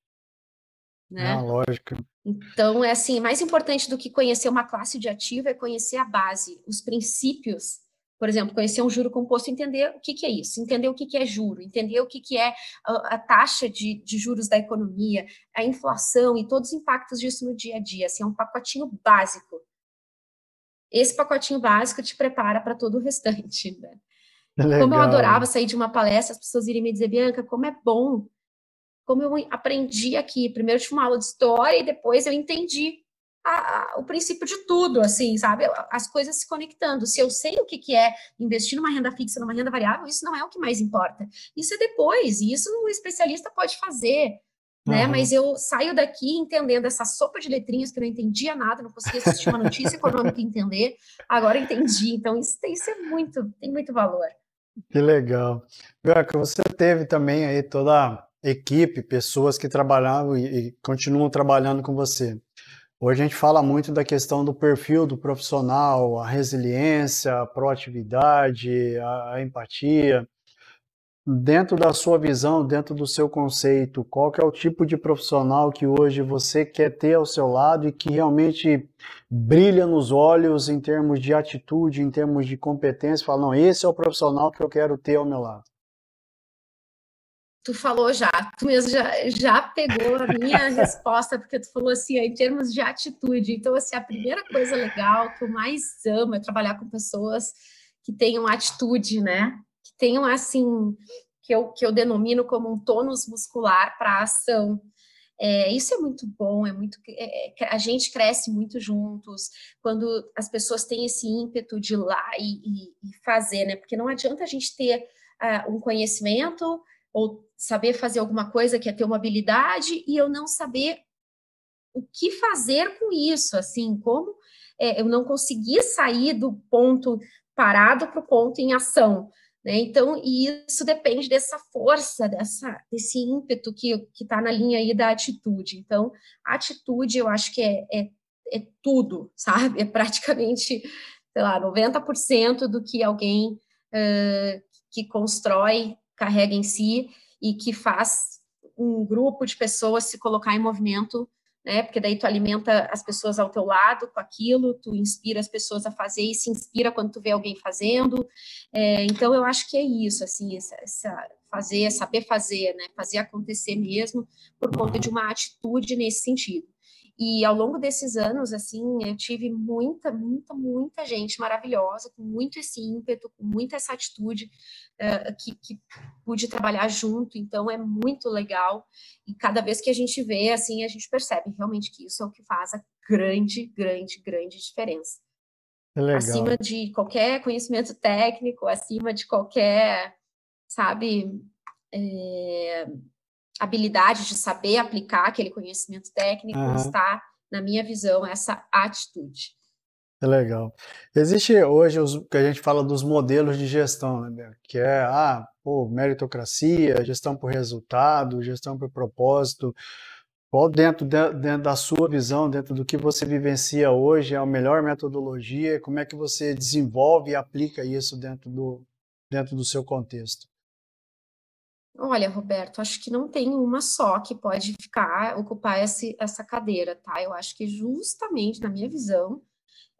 Né? É lógica. Então, é assim, mais importante do que conhecer uma classe de ativo é conhecer a base, os princípios. Por exemplo, conhecer um juro composto, entender o que, que é isso, entender o que, que é juro, entender o que, que é a, a taxa de, de, juros da economia, a inflação e todos os impactos disso no dia a dia. Assim, é um pacotinho básico. Esse pacotinho básico te prepara para todo o restante. Né? Legal. Como eu adorava sair de uma palestra, as pessoas irem me dizer, Bianca, como é bom, como eu aprendi aqui. Primeiro tive uma aula de história e depois eu entendi a, a, o princípio de tudo, assim, sabe? As coisas se conectando. Se eu sei o que, que é investir numa renda fixa, numa renda variável, isso não é o que mais importa. Isso é depois, e isso um especialista pode fazer. Né? Uhum. Mas eu saio daqui entendendo essa sopa de letrinhas que eu não entendia nada, não conseguia assistir uma notícia econômica e entender, agora entendi. Então, isso, isso é muito, tem muito valor. Que legal. Bianca, você teve também aí toda a equipe, pessoas que trabalhavam e, e continuam trabalhando com você. Hoje a gente fala muito da questão do perfil do profissional, a resiliência, a proatividade, a, a empatia dentro da sua visão, dentro do seu conceito, qual que é o tipo de profissional que hoje você quer ter ao seu lado e que realmente brilha nos olhos em termos de atitude, em termos de competência, fala, não, esse é o profissional que eu quero ter ao meu lado. Tu falou já, tu mesmo já, já pegou a minha resposta, porque tu falou assim, em termos de atitude. Então, assim, a primeira coisa legal que eu mais amo é trabalhar com pessoas que tenham atitude, né? Tenham assim, que eu, que eu denomino como um tônus muscular para a ação. É, isso é muito bom, é muito é, é a gente cresce muito juntos quando as pessoas têm esse ímpeto de ir lá e, e, e fazer, né? Porque não adianta a gente ter uh, um conhecimento ou saber fazer alguma coisa que é ter uma habilidade e eu não saber o que fazer com isso, assim, como é, eu não conseguir sair do ponto parado para o ponto em ação. Né? Então, e isso depende dessa força, dessa, desse ímpeto que está na linha aí da atitude. Então, a atitude eu acho que é, é, é tudo, sabe? É praticamente, sei lá, 90% do que alguém uh, que constrói carrega em si e que faz um grupo de pessoas se colocar em movimento né? Porque daí tu alimenta as pessoas ao teu lado com aquilo, tu inspira as pessoas a fazer e se inspira quando tu vê alguém fazendo. É, então eu acho que é isso, assim, essa, essa fazer, saber fazer, né? Fazer acontecer mesmo por conta de uma atitude nesse sentido. E ao longo desses anos, assim, eu tive muita, muita, muita gente maravilhosa, com muito esse ímpeto, com muita essa atitude, uh, que, que pude trabalhar junto, então é muito legal. E cada vez que a gente vê, assim, a gente percebe realmente que isso é o que faz a grande, grande, grande diferença. É acima de qualquer conhecimento técnico, acima de qualquer, sabe, é, habilidade de saber aplicar aquele conhecimento técnico uhum. está, na minha visão, essa atitude. É legal. Existe hoje os que a gente fala dos modelos de gestão, né, que é a ah, meritocracia, gestão por resultado, gestão por propósito. Qual dentro, dentro da sua visão, dentro do que você vivencia hoje, é a melhor metodologia? Como é que você desenvolve e aplica isso dentro do, dentro do seu contexto? Olha, Roberto, acho que não tem uma só que pode ficar, ocupar esse, essa cadeira, tá? Eu acho que justamente, na minha visão,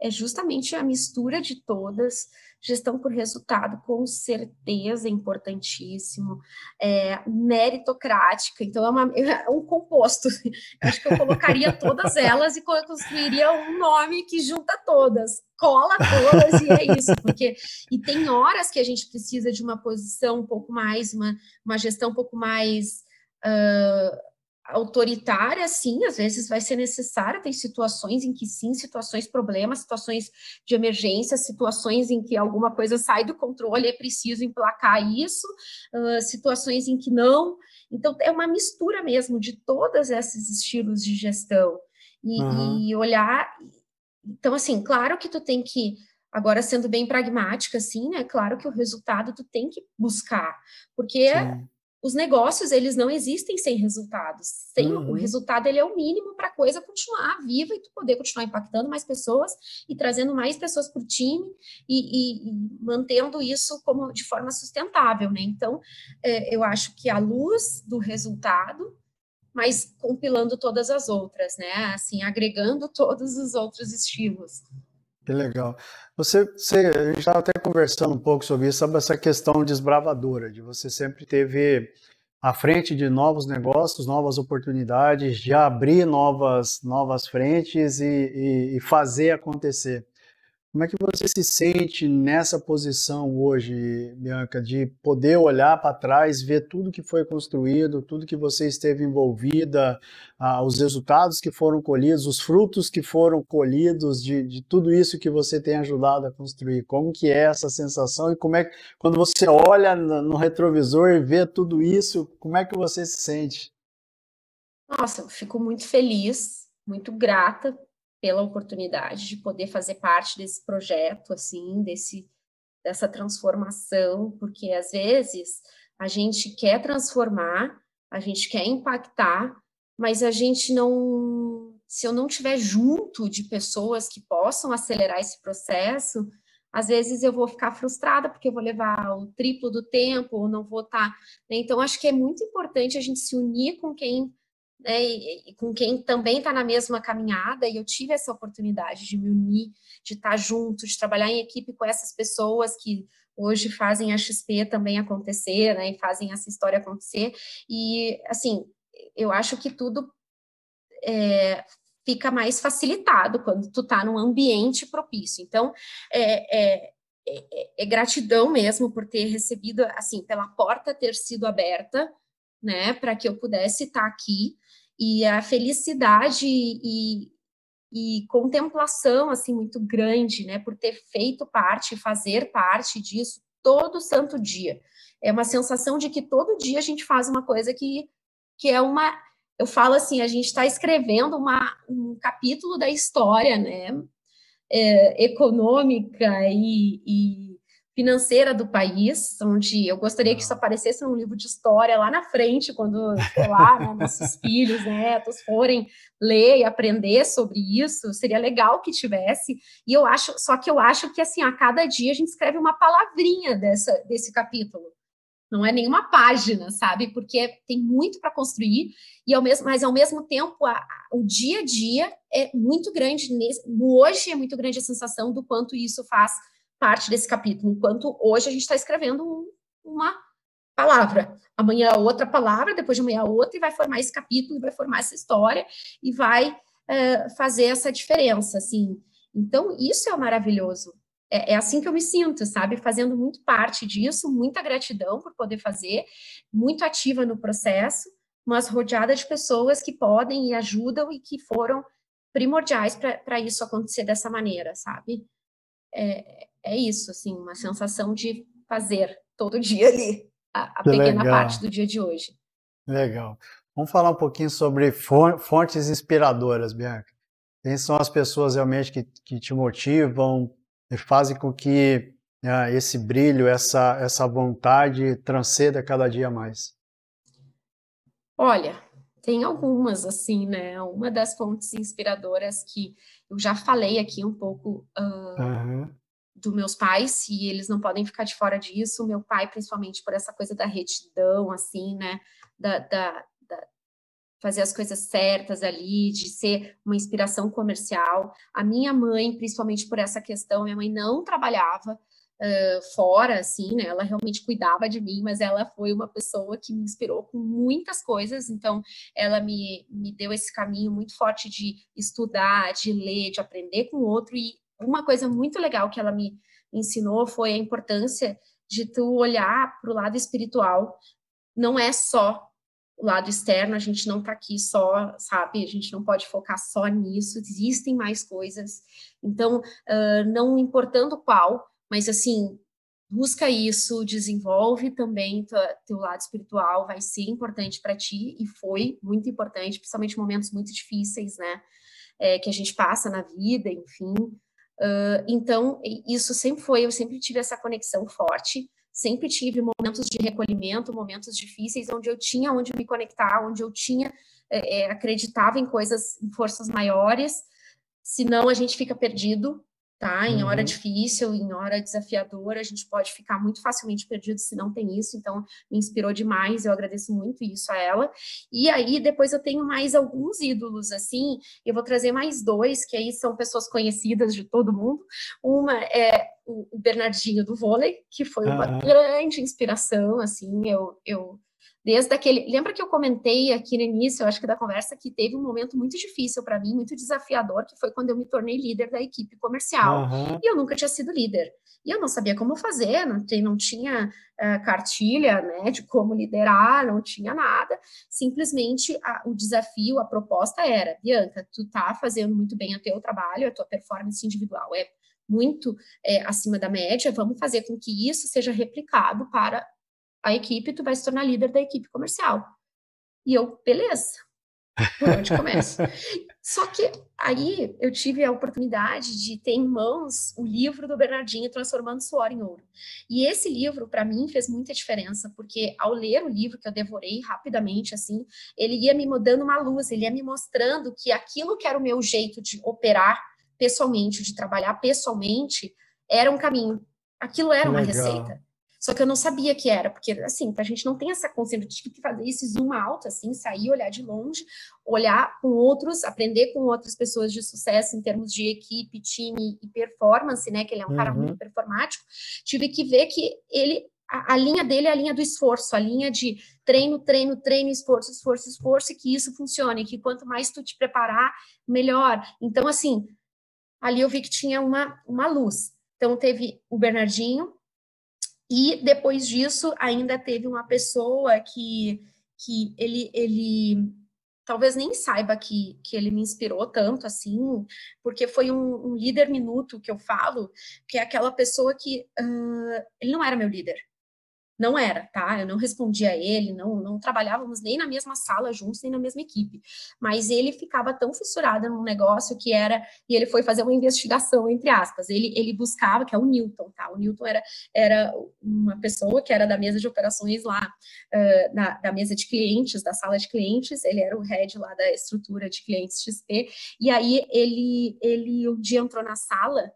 é justamente a mistura de todas, gestão por resultado, com certeza importantíssimo, é, meritocrática, então é, uma, é um composto. Eu acho que eu colocaria todas elas e construiria um nome que junta todas, cola todas e é isso, porque e tem horas que a gente precisa de uma posição um pouco mais, uma, uma gestão um pouco mais. Uh, autoritária, sim, às vezes vai ser necessária, tem situações em que sim, situações problemas, situações de emergência, situações em que alguma coisa sai do controle, é preciso emplacar isso, uh, situações em que não. Então, é uma mistura mesmo de todos esses estilos de gestão. E, uhum. e olhar. Então, assim, claro que tu tem que Agora, sendo bem pragmática, assim, né? Claro que o resultado tu tem que buscar, porque Sim os negócios eles não existem sem resultados. Sem uhum. o resultado ele é o mínimo para a coisa continuar viva e tu poder continuar impactando mais pessoas e trazendo mais pessoas para o time e, e, e, mantendo isso como de forma sustentável, né? Então, é, eu acho que a luz do resultado, mas compilando todas as outras, né? Assim, agregando todos os outros estilos. Que legal. Você, você a gente estava até conversando um pouco sobre isso, sobre essa questão desbravadora, de você sempre teve à frente de novos negócios, novas oportunidades, de abrir novas, novas frentes e, e, e fazer acontecer. Como é que você se sente nessa posição hoje, Bianca, de poder olhar para trás, ver tudo que foi construído, tudo que você esteve envolvida, ah, os resultados que foram colhidos, os frutos que foram colhidos de, de, tudo isso que você tem ajudado a construir? Como que é essa sensação e como é que, quando você olha no retrovisor e vê tudo isso, como é que você se sente? Nossa, eu fico muito feliz, muito grata pela oportunidade de poder fazer parte desse projeto, assim, desse, dessa transformação, porque às vezes a gente quer transformar, a gente quer impactar, mas a gente não, se eu não tiver junto de pessoas que possam acelerar esse processo, às vezes eu vou ficar frustrada porque eu vou levar o triplo do tempo ou não vou estar. Tá, né? Então, acho que é muito importante a gente se unir com quem né, e, e, com quem também está na mesma caminhada, e eu tive essa oportunidade de me unir, de estar tá junto, de trabalhar em equipe com essas pessoas que hoje fazem a XP também acontecer, né, e fazem essa história acontecer, e, assim, eu acho que tudo é, fica mais facilitado quando tu está num ambiente propício, então, é, é, é, é gratidão mesmo por ter recebido, assim, pela porta ter sido aberta, né, para que eu pudesse estar aqui e a felicidade e, e contemplação assim muito grande, né, por ter feito parte, fazer parte disso todo santo dia. É uma sensação de que todo dia a gente faz uma coisa que que é uma eu falo assim, a gente está escrevendo uma, um capítulo da história, né, é, econômica e, e financeira do país, onde eu gostaria que isso aparecesse num livro de história lá na frente, quando, sei lá, né, nossos filhos, netos forem ler e aprender sobre isso, seria legal que tivesse. E eu acho, só que eu acho que assim, a cada dia a gente escreve uma palavrinha dessa, desse capítulo. Não é nenhuma página, sabe? Porque tem muito para construir e ao mesmo, mas ao mesmo tempo a, o dia a dia é muito grande. Nesse, hoje é muito grande a sensação do quanto isso faz parte desse capítulo, enquanto hoje a gente está escrevendo um, uma palavra, amanhã outra palavra, depois de amanhã outra, e vai formar esse capítulo, vai formar essa história, e vai é, fazer essa diferença, assim. Então, isso é maravilhoso. É, é, assim que eu me sinto, sabe? Fazendo muito parte disso, muita gratidão por poder fazer, muito ativa no processo, mas rodeada de pessoas que podem e ajudam e que foram primordiais para isso acontecer dessa maneira, sabe? É, é isso, assim, uma sensação de fazer todo dia ali a, a pequena legal. parte do dia de hoje. Legal. Vamos falar um pouquinho sobre fontes inspiradoras, Bianca. Quem são as pessoas realmente que, que te motivam e fazem com que uh, esse brilho, essa, essa vontade transcenda cada dia mais? Olha, Tem algumas, assim, né? Uma das fontes inspiradoras que eu já falei aqui um pouco uh, uhum. Dos meus pais, e eles não podem ficar de fora disso. Meu pai, principalmente por essa coisa da retidão, assim, né? Da, da, da fazer as coisas certas ali, de ser uma inspiração comercial. A minha mãe, principalmente por essa questão, minha mãe não trabalhava, uh, fora, assim, né? Ela realmente cuidava de mim, mas ela foi uma pessoa que me inspirou com muitas coisas, então ela me, me deu esse caminho muito forte de estudar, de ler, de aprender com o outro, e uma coisa muito legal que ela me ensinou foi a importância de tu olhar para o lado espiritual, não é só o lado externo, a gente não está aqui só, sabe? A gente não pode focar só nisso, existem mais coisas. Então, uh, não importando qual, mas assim, busca isso, desenvolve também teu lado espiritual, vai ser importante para ti e foi muito importante, principalmente momentos muito difíceis, né? É, que a gente passa na vida, enfim. Uh, então, isso sempre foi, eu sempre tive essa conexão forte, sempre tive momentos de recolhimento, momentos difíceis, onde eu tinha onde me conectar, onde eu tinha, é, acreditava em coisas, em forças maiores, senão a gente fica perdido, tá? Em hora uhum. difícil, em hora desafiadora, a gente pode ficar muito facilmente perdido se não tem isso, então me inspirou demais, eu agradeço muito isso a ela. E aí depois eu tenho mais alguns ídolos assim, eu vou trazer mais dois que aí são pessoas conhecidas de todo mundo. Uma é o Bernardinho do vôlei, que foi uma uhum. grande inspiração, assim, eu, eu desde aquele. Lembra que eu comentei aqui no início, eu acho que da conversa, que teve um momento muito difícil para mim, muito desafiador, que foi quando eu me tornei líder da equipe comercial. Uhum. E eu nunca tinha sido líder. E eu não sabia como fazer, não, não tinha uh, cartilha né, de como liderar, não tinha nada. Simplesmente a, o desafio, a proposta era: Bianca, tu tá fazendo muito bem o teu trabalho, a tua performance individual é muito é, acima da média, vamos fazer com que isso seja replicado para a equipe, tu vai se tornar líder da equipe comercial. E eu, beleza, por onde começa? Só que aí eu tive a oportunidade de ter em mãos o livro do Bernardinho Transformando Suor em Ouro. E esse livro, para mim, fez muita diferença, porque ao ler o livro, que eu devorei rapidamente, assim, ele ia me dando uma luz, ele ia me mostrando que aquilo que era o meu jeito de operar pessoalmente, de trabalhar pessoalmente, era um caminho. Aquilo era uma receita. Só que eu não sabia que era, porque assim, a gente não tem essa consciência, de que fazer esse zoom alto, assim, sair, olhar de longe, olhar com outros, aprender com outras pessoas de sucesso em termos de equipe, time e performance, né? Que ele é um uhum. cara muito performático. Tive que ver que ele a, a, linha dele é a linha do esforço, a linha de treino, treino, treino, esforço, esforço, esforço, e que isso funcione, que quanto mais tu te preparar, melhor. Então, assim, ali eu vi que tinha uma, uma luz. Então, teve o Bernardinho, e depois disso, ainda teve uma pessoa que, que ele, ele talvez nem saiba que, que ele me inspirou tanto assim, porque foi um, um líder minuto que eu falo, que é aquela pessoa que uh, ele não era meu líder, não era, tá? Eu não respondia a ele, não, não trabalhávamos nem na mesma sala juntos, nem na mesma equipe. Mas ele ficava tão fissurado num negócio que era. E ele foi fazer uma investigação, entre aspas. Ele, ele buscava, que é o Newton, tá? O Newton era, era uma pessoa que era da mesa de operações lá, uh, na, da mesa de clientes, da sala de clientes. Ele era o head lá da estrutura de clientes XP. E aí ele, ele um dia entrou na sala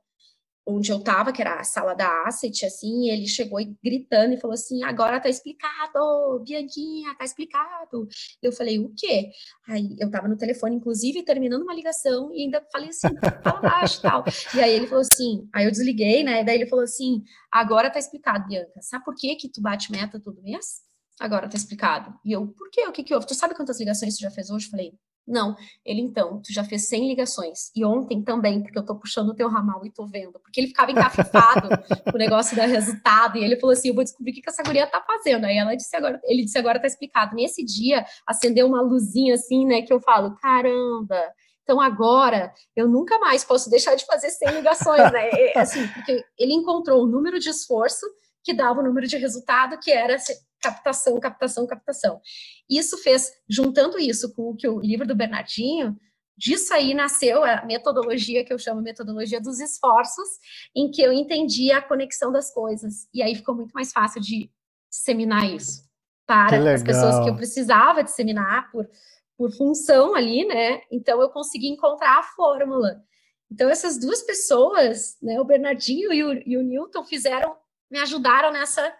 onde eu estava, que era a sala da Asset, assim, ele chegou gritando e falou assim, agora tá explicado, Bianquinha, tá explicado. Eu falei, o quê? Aí eu estava no telefone, inclusive, terminando uma ligação, e ainda falei assim, fala baixo tal. E aí ele falou assim, aí eu desliguei, né, daí ele falou assim, agora tá explicado, Bianca, sabe por que que tu bate meta todo mês? Agora tá explicado. E eu, por quê? O que que houve? Tu sabe quantas ligações tu já fez hoje? Eu falei, não, ele então, tu já fez 100 ligações. E ontem também, porque eu tô puxando o teu ramal e tô vendo. Porque ele ficava encafifado com o negócio do resultado. E ele falou assim: eu vou descobrir o que, que essa guria tá fazendo. Aí ela disse agora, ele disse agora tá explicado. Nesse dia, acendeu uma luzinha assim, né? Que eu falo: caramba, então agora eu nunca mais posso deixar de fazer 100 ligações, né? Assim, porque ele encontrou o número de esforço que dava o número de resultado, que era captação, captação, captação. Isso fez, juntando isso com o que o livro do Bernardinho, disso aí nasceu a metodologia que eu chamo metodologia dos esforços, em que eu entendi a conexão das coisas. E aí ficou muito mais fácil de disseminar isso para as pessoas que eu precisava disseminar por por função ali, né? Então eu consegui encontrar a fórmula. Então essas duas pessoas, né, o Bernardinho e o, e o Newton fizeram, me ajudaram nessa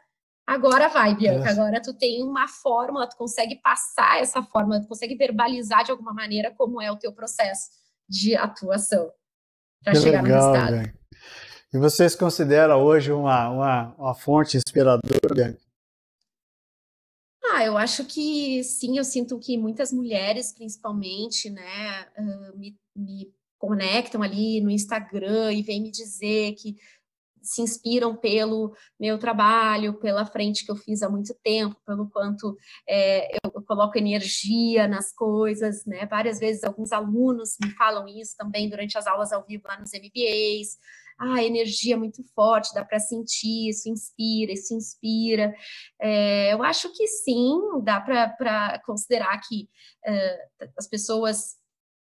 Agora vai, Bianca. Agora tu tem uma fórmula, tu consegue passar essa fórmula, tu consegue verbalizar de alguma maneira como é o teu processo de atuação para chegar legal, no resultado. Bianca. E vocês consideram hoje uma, uma, uma fonte inspiradora, Bianca? Ah, eu acho que sim, eu sinto que muitas mulheres, principalmente, né, me, me conectam ali no Instagram e vêm me dizer que se inspiram pelo meu trabalho, pela frente que eu fiz há muito tempo, pelo quanto é, eu, coloco energia nas coisas, né? Várias vezes alguns alunos me falam isso também durante as aulas ao vivo lá nos MBAs. Ah, a energia é muito forte, dá para sentir, isso inspira, isso inspira. É, eu acho que sim, dá para considerar que é, as pessoas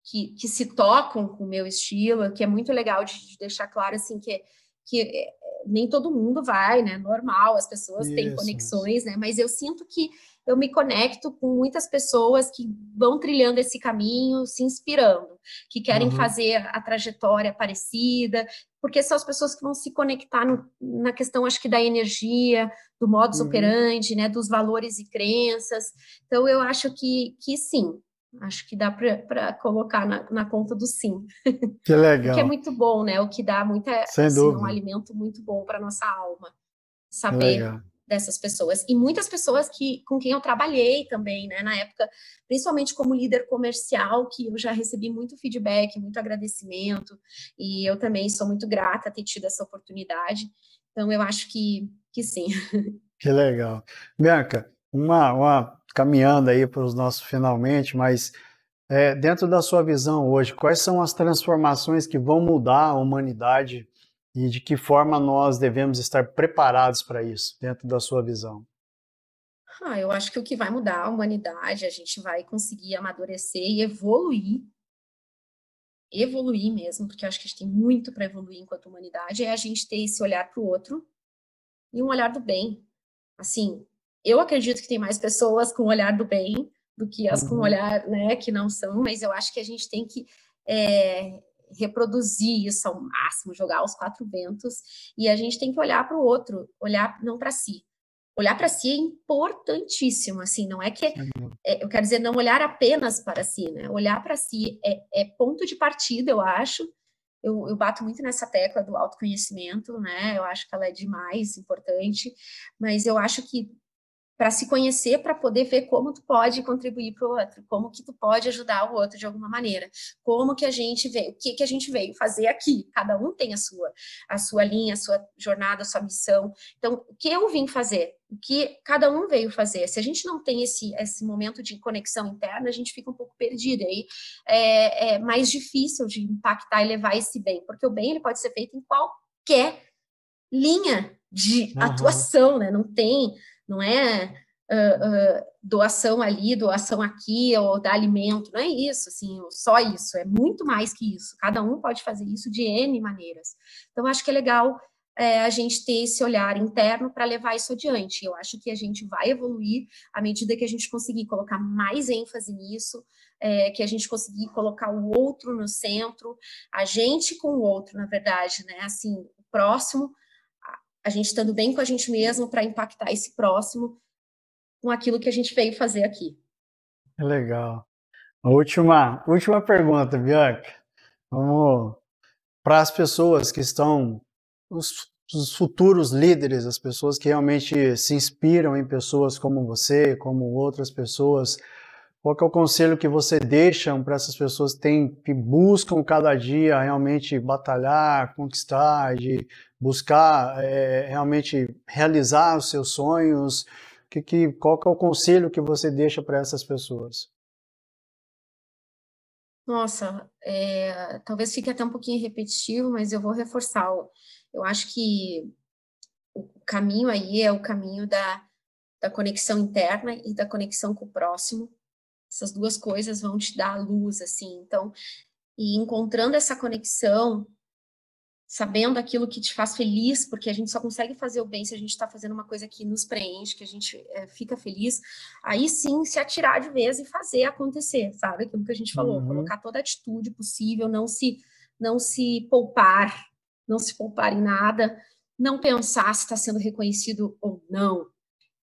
que, que, se tocam com o meu estilo, que é muito legal de, de deixar claro assim que que eh, nem todo mundo vai, né? Normal, as pessoas isso, têm conexões, né? Mas eu sinto que eu me conecto com muitas pessoas que vão trilhando esse caminho, se inspirando, que querem uhum. fazer a trajetória parecida, porque são as pessoas que vão se conectar no, na questão, acho que da energia, do modus uhum. operandi, né? Dos valores e crenças. Então, eu acho que, que sim, Acho que dá para colocar na, na, conta do sim. Que legal. que é muito bom, né? O que dá muita, Sem assim, dúvida. um alimento muito bom para nossa alma. Saber dessas pessoas. E muitas pessoas que com quem eu trabalhei também, né? Na época, principalmente como líder comercial, que eu já recebi muito feedback, muito agradecimento. E eu também sou muito grata a ter tido essa oportunidade. Então, eu acho que, que sim. Que legal. Bianca, uma, uma caminhando aí para os nossos finalmente, mas é, dentro da sua visão hoje, quais são as transformações que vão mudar a humanidade e de que forma nós devemos estar preparados para isso, dentro da sua visão? Ah, eu acho que o que vai mudar a humanidade, a gente vai conseguir amadurecer e evoluir, evoluir mesmo, porque acho que a gente tem muito para evoluir enquanto humanidade, é a gente ter esse olhar para o outro e um olhar do bem. Assim, eu acredito que tem mais pessoas com o olhar do bem do que as uhum. com o olhar, né, que não são, mas eu acho que a gente tem que é, reproduzir isso ao máximo, jogar aos quatro ventos, e a gente tem que olhar para o outro, olhar não para si. Olhar para si é importantíssimo, assim, não é que, é, eu quero dizer, não olhar apenas para si, né, olhar para si é, é ponto de partida, eu acho, eu, eu, bato muito nessa tecla do autoconhecimento, né? Eu acho que ela é demais importante, mas eu acho que para se conhecer, para poder ver como tu pode contribuir para o outro, como que tu pode ajudar o outro de alguma maneira, como que a gente veio, o que que a gente veio fazer aqui. Cada um tem a sua, a sua linha, a sua jornada, a sua missão. Então, o que eu vim fazer? O que cada um veio fazer? Se a gente não tem esse, esse momento de conexão interna, a gente fica um pouco perdido. Aí é, é mais difícil de impactar e levar esse bem, porque o bem ele pode ser feito em qualquer linha de uhum. atuação, né? Não tem não é uh, uh, doação ali, doação aqui, ou dar alimento, não é isso, assim, só isso, é muito mais que isso. Cada um pode fazer isso de N maneiras. Então, acho que é legal é, a gente ter esse olhar interno para levar isso adiante. Eu acho que a gente vai evoluir à medida que a gente conseguir colocar mais ênfase nisso, é, que a gente conseguir colocar o outro no centro, a gente com o outro, na verdade, né? Assim, o próximo a gente estando bem com a gente mesmo para impactar esse próximo com aquilo que a gente veio fazer aqui. Legal. Última, última pergunta, Bianca. Vamos para as pessoas que estão, os, os, futuros líderes, as pessoas que realmente se inspiram em pessoas como você, como outras pessoas. Qual é o conselho que você deixa para essas pessoas que, que buscam cada dia realmente batalhar, conquistar, de buscar é, realmente realizar os seus sonhos? Que, que, qual que é o conselho que você deixa para essas pessoas? Nossa, é, talvez fique até um pouquinho repetitivo, mas eu vou reforçar. Eu acho que o caminho aí é o caminho da, da conexão interna e da conexão com o próximo. Essas duas coisas vão te dar a luz, assim. Então, e encontrando essa conexão, sabendo aquilo que te faz feliz, porque a gente só consegue fazer o bem se a gente está fazendo uma coisa que nos preenche, que a gente é, fica feliz, aí sim se atirar de vez e fazer acontecer, sabe? Aquilo que a gente falou, uhum. colocar toda a atitude possível, não se, não se poupar, não se poupar em nada, não pensar se está sendo reconhecido ou não.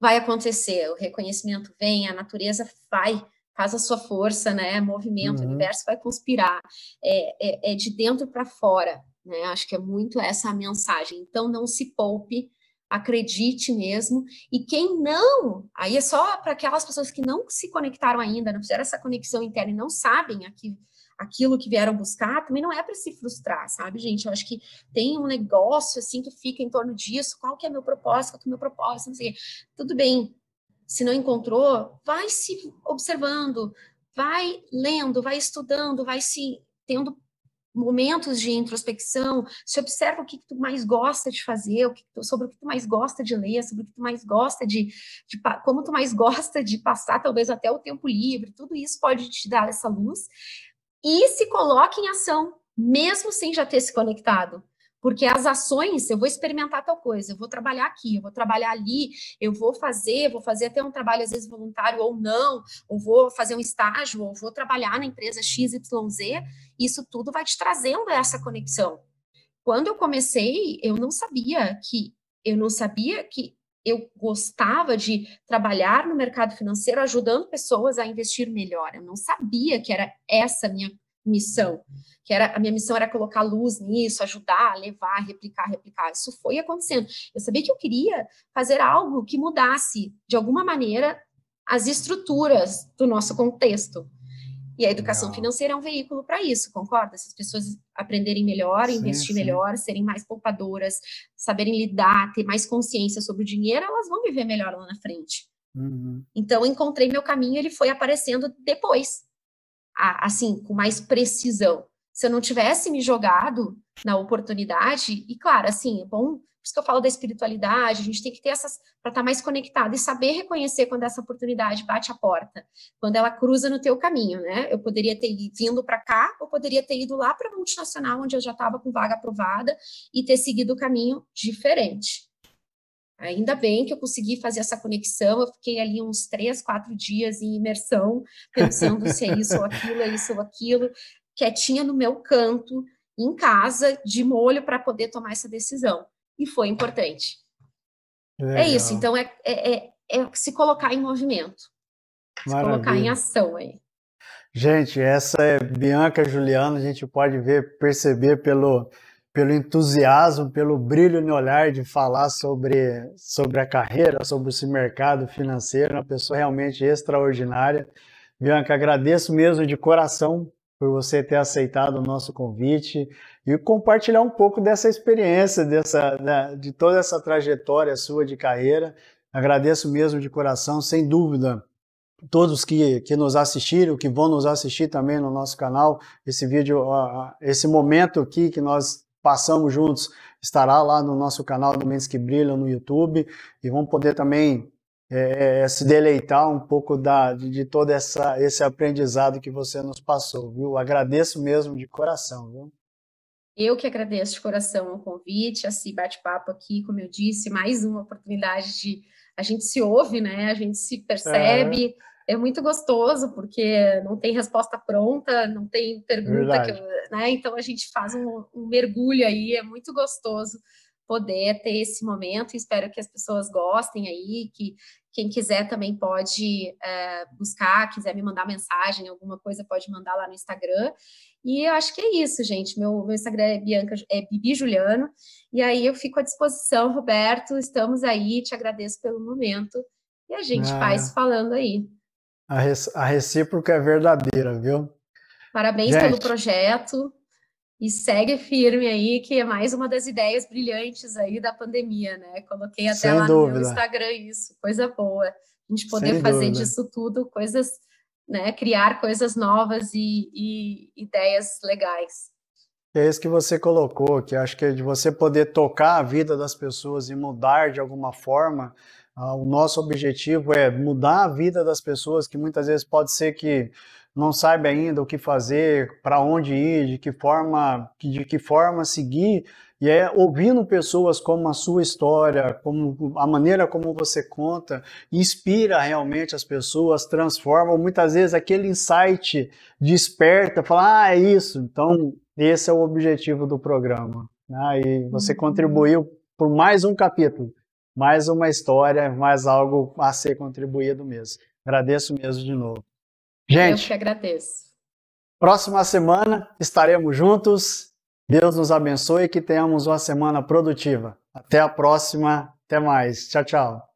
Vai acontecer, o reconhecimento vem, a natureza vai faz a sua força, né? Movimento, uhum. o universo vai conspirar. É, é, é de dentro para fora, né? Acho que é muito essa a mensagem. Então, não se poupe, acredite mesmo. E quem não, aí é só para aquelas pessoas que não se conectaram ainda, não fizeram essa conexão interna e não sabem aqui, aquilo que vieram buscar, também não é para se frustrar, sabe, gente? Eu acho que tem um negócio assim que fica em torno disso. Qual que é meu propósito? Qual que é meu propósito? Não sei. Tudo bem, se não encontrou, vai se observando, vai lendo, vai estudando, vai se tendo momentos de introspecção, se observa o que, que tu mais gosta de fazer, o que sobre o que tu mais gosta de ler, sobre o que tu mais gosta de, de, como tu mais gosta de passar, talvez até o tempo livre, tudo isso pode te dar essa luz, e se coloque em ação, mesmo sem já ter se conectado. Porque as ações, eu vou experimentar tal coisa, eu vou trabalhar aqui, eu vou trabalhar ali, eu vou fazer, vou fazer até um trabalho às vezes voluntário ou não, ou vou fazer um estágio, ou vou trabalhar na empresa XYZ, isso tudo vai te trazendo essa conexão. Quando eu comecei, eu não sabia que eu não sabia que eu gostava de trabalhar no mercado financeiro ajudando pessoas a investir melhor. Eu não sabia que era essa minha missão, que era a minha missão era colocar luz nisso, ajudar, levar, replicar, replicar. Isso foi acontecendo. Eu sabia que eu queria fazer algo que mudasse de alguma maneira as estruturas do nosso contexto. E a educação Legal. financeira é um veículo para isso, concorda? Se as pessoas aprenderem melhor, sim, investir sim. melhor, serem mais poupadoras, saberem lidar, ter mais consciência sobre o dinheiro, elas vão viver melhor lá na frente. Uhum. Então, encontrei meu caminho, ele foi aparecendo depois assim, com mais precisão. Se eu não tivesse me jogado na oportunidade, e claro, assim, é bom, por isso que eu falo da espiritualidade, a gente tem que ter essas, para estar tá mais conectado e saber reconhecer quando essa oportunidade bate a porta, quando ela cruza no teu caminho, né? Eu poderia ter vindo para cá, ou poderia ter ido lá para a multinacional, onde eu já estava com vaga aprovada, e ter seguido o caminho diferente. Ainda bem que eu consegui fazer essa conexão. Eu fiquei ali uns três, quatro dias em imersão, pensando se é isso ou aquilo, é isso ou aquilo, quietinha no meu canto, em casa, de molho, para poder tomar essa decisão. E foi importante. Legal. É isso. Então, é, é, é, é, se colocar em movimento, se colocar em ação aí. Gente, essa é Bianca Juliana, a gente pode ver, perceber pelo pelo entusiasmo, pelo brilho no olhar de falar sobre, sobre a carreira, sobre esse mercado financeiro, uma pessoa realmente extraordinária. Bianca, agradeço mesmo de coração por você ter aceitado o nosso convite e compartilhar um pouco dessa experiência, dessa, de toda essa trajetória sua de carreira. Agradeço mesmo de coração, sem dúvida. Todos que, que nos assistiram, que vão nos assistir também no nosso canal, esse vídeo, esse momento aqui que nós passamos juntos estará lá no nosso canal do Mentes que Brilham no YouTube e vão poder também é, é, se deleitar um pouco da, de, de todo essa, esse aprendizado que você nos passou, viu? Agradeço mesmo de coração, viu? Eu que agradeço de coração o convite, esse bate-papo aqui, como eu disse, mais uma oportunidade de a gente se ouve, né? A gente se percebe. É é muito gostoso, porque não tem resposta pronta, não tem pergunta, que, né? Então a gente faz um, um, mergulho aí, é muito gostoso poder ter esse momento. Espero que as pessoas gostem aí, que quem quiser também pode é, buscar, quiser me mandar mensagem, alguma coisa, pode mandar lá no Instagram. E eu acho que é isso, gente. Meu, meu Instagram é Bianca, é Bibi Juliano. E aí eu fico à disposição, Roberto. Estamos aí, te agradeço pelo momento. E a gente ah. faz falando aí. A, a recíproca é verdadeira, viu? Parabéns Gente. pelo projeto e segue firme aí, que é mais uma das ideias brilhantes aí da pandemia, né? Coloquei até Sem lá dúvida. no meu Instagram isso, coisa boa. A gente poder Sem fazer dúvida. disso tudo coisas, né? Criar coisas novas e, e ideias legais. É isso que você colocou, que acho que é de você poder tocar a vida das pessoas e mudar de alguma forma o nosso objetivo é mudar a vida das pessoas que muitas vezes pode ser que não saiba ainda o que fazer, para onde ir, de que forma, de que forma seguir, E é ouvindo pessoas como a sua história, como a maneira como você conta, inspira realmente as pessoas, transforma. Muitas vezes aquele insight desperta, fala, ah, é isso. Então, esse é o objetivo do programa. Ah, e você uhum. contribuiu por mais um capítulo, mais uma história, mais algo a ser contribuído mesmo. Agradeço mesmo de novo. Gente, eu que agradeço. Próxima semana estaremos juntos. Deus nos abençoe e que tenhamos uma semana produtiva. Até a próxima. Até mais. Tchau, tchau.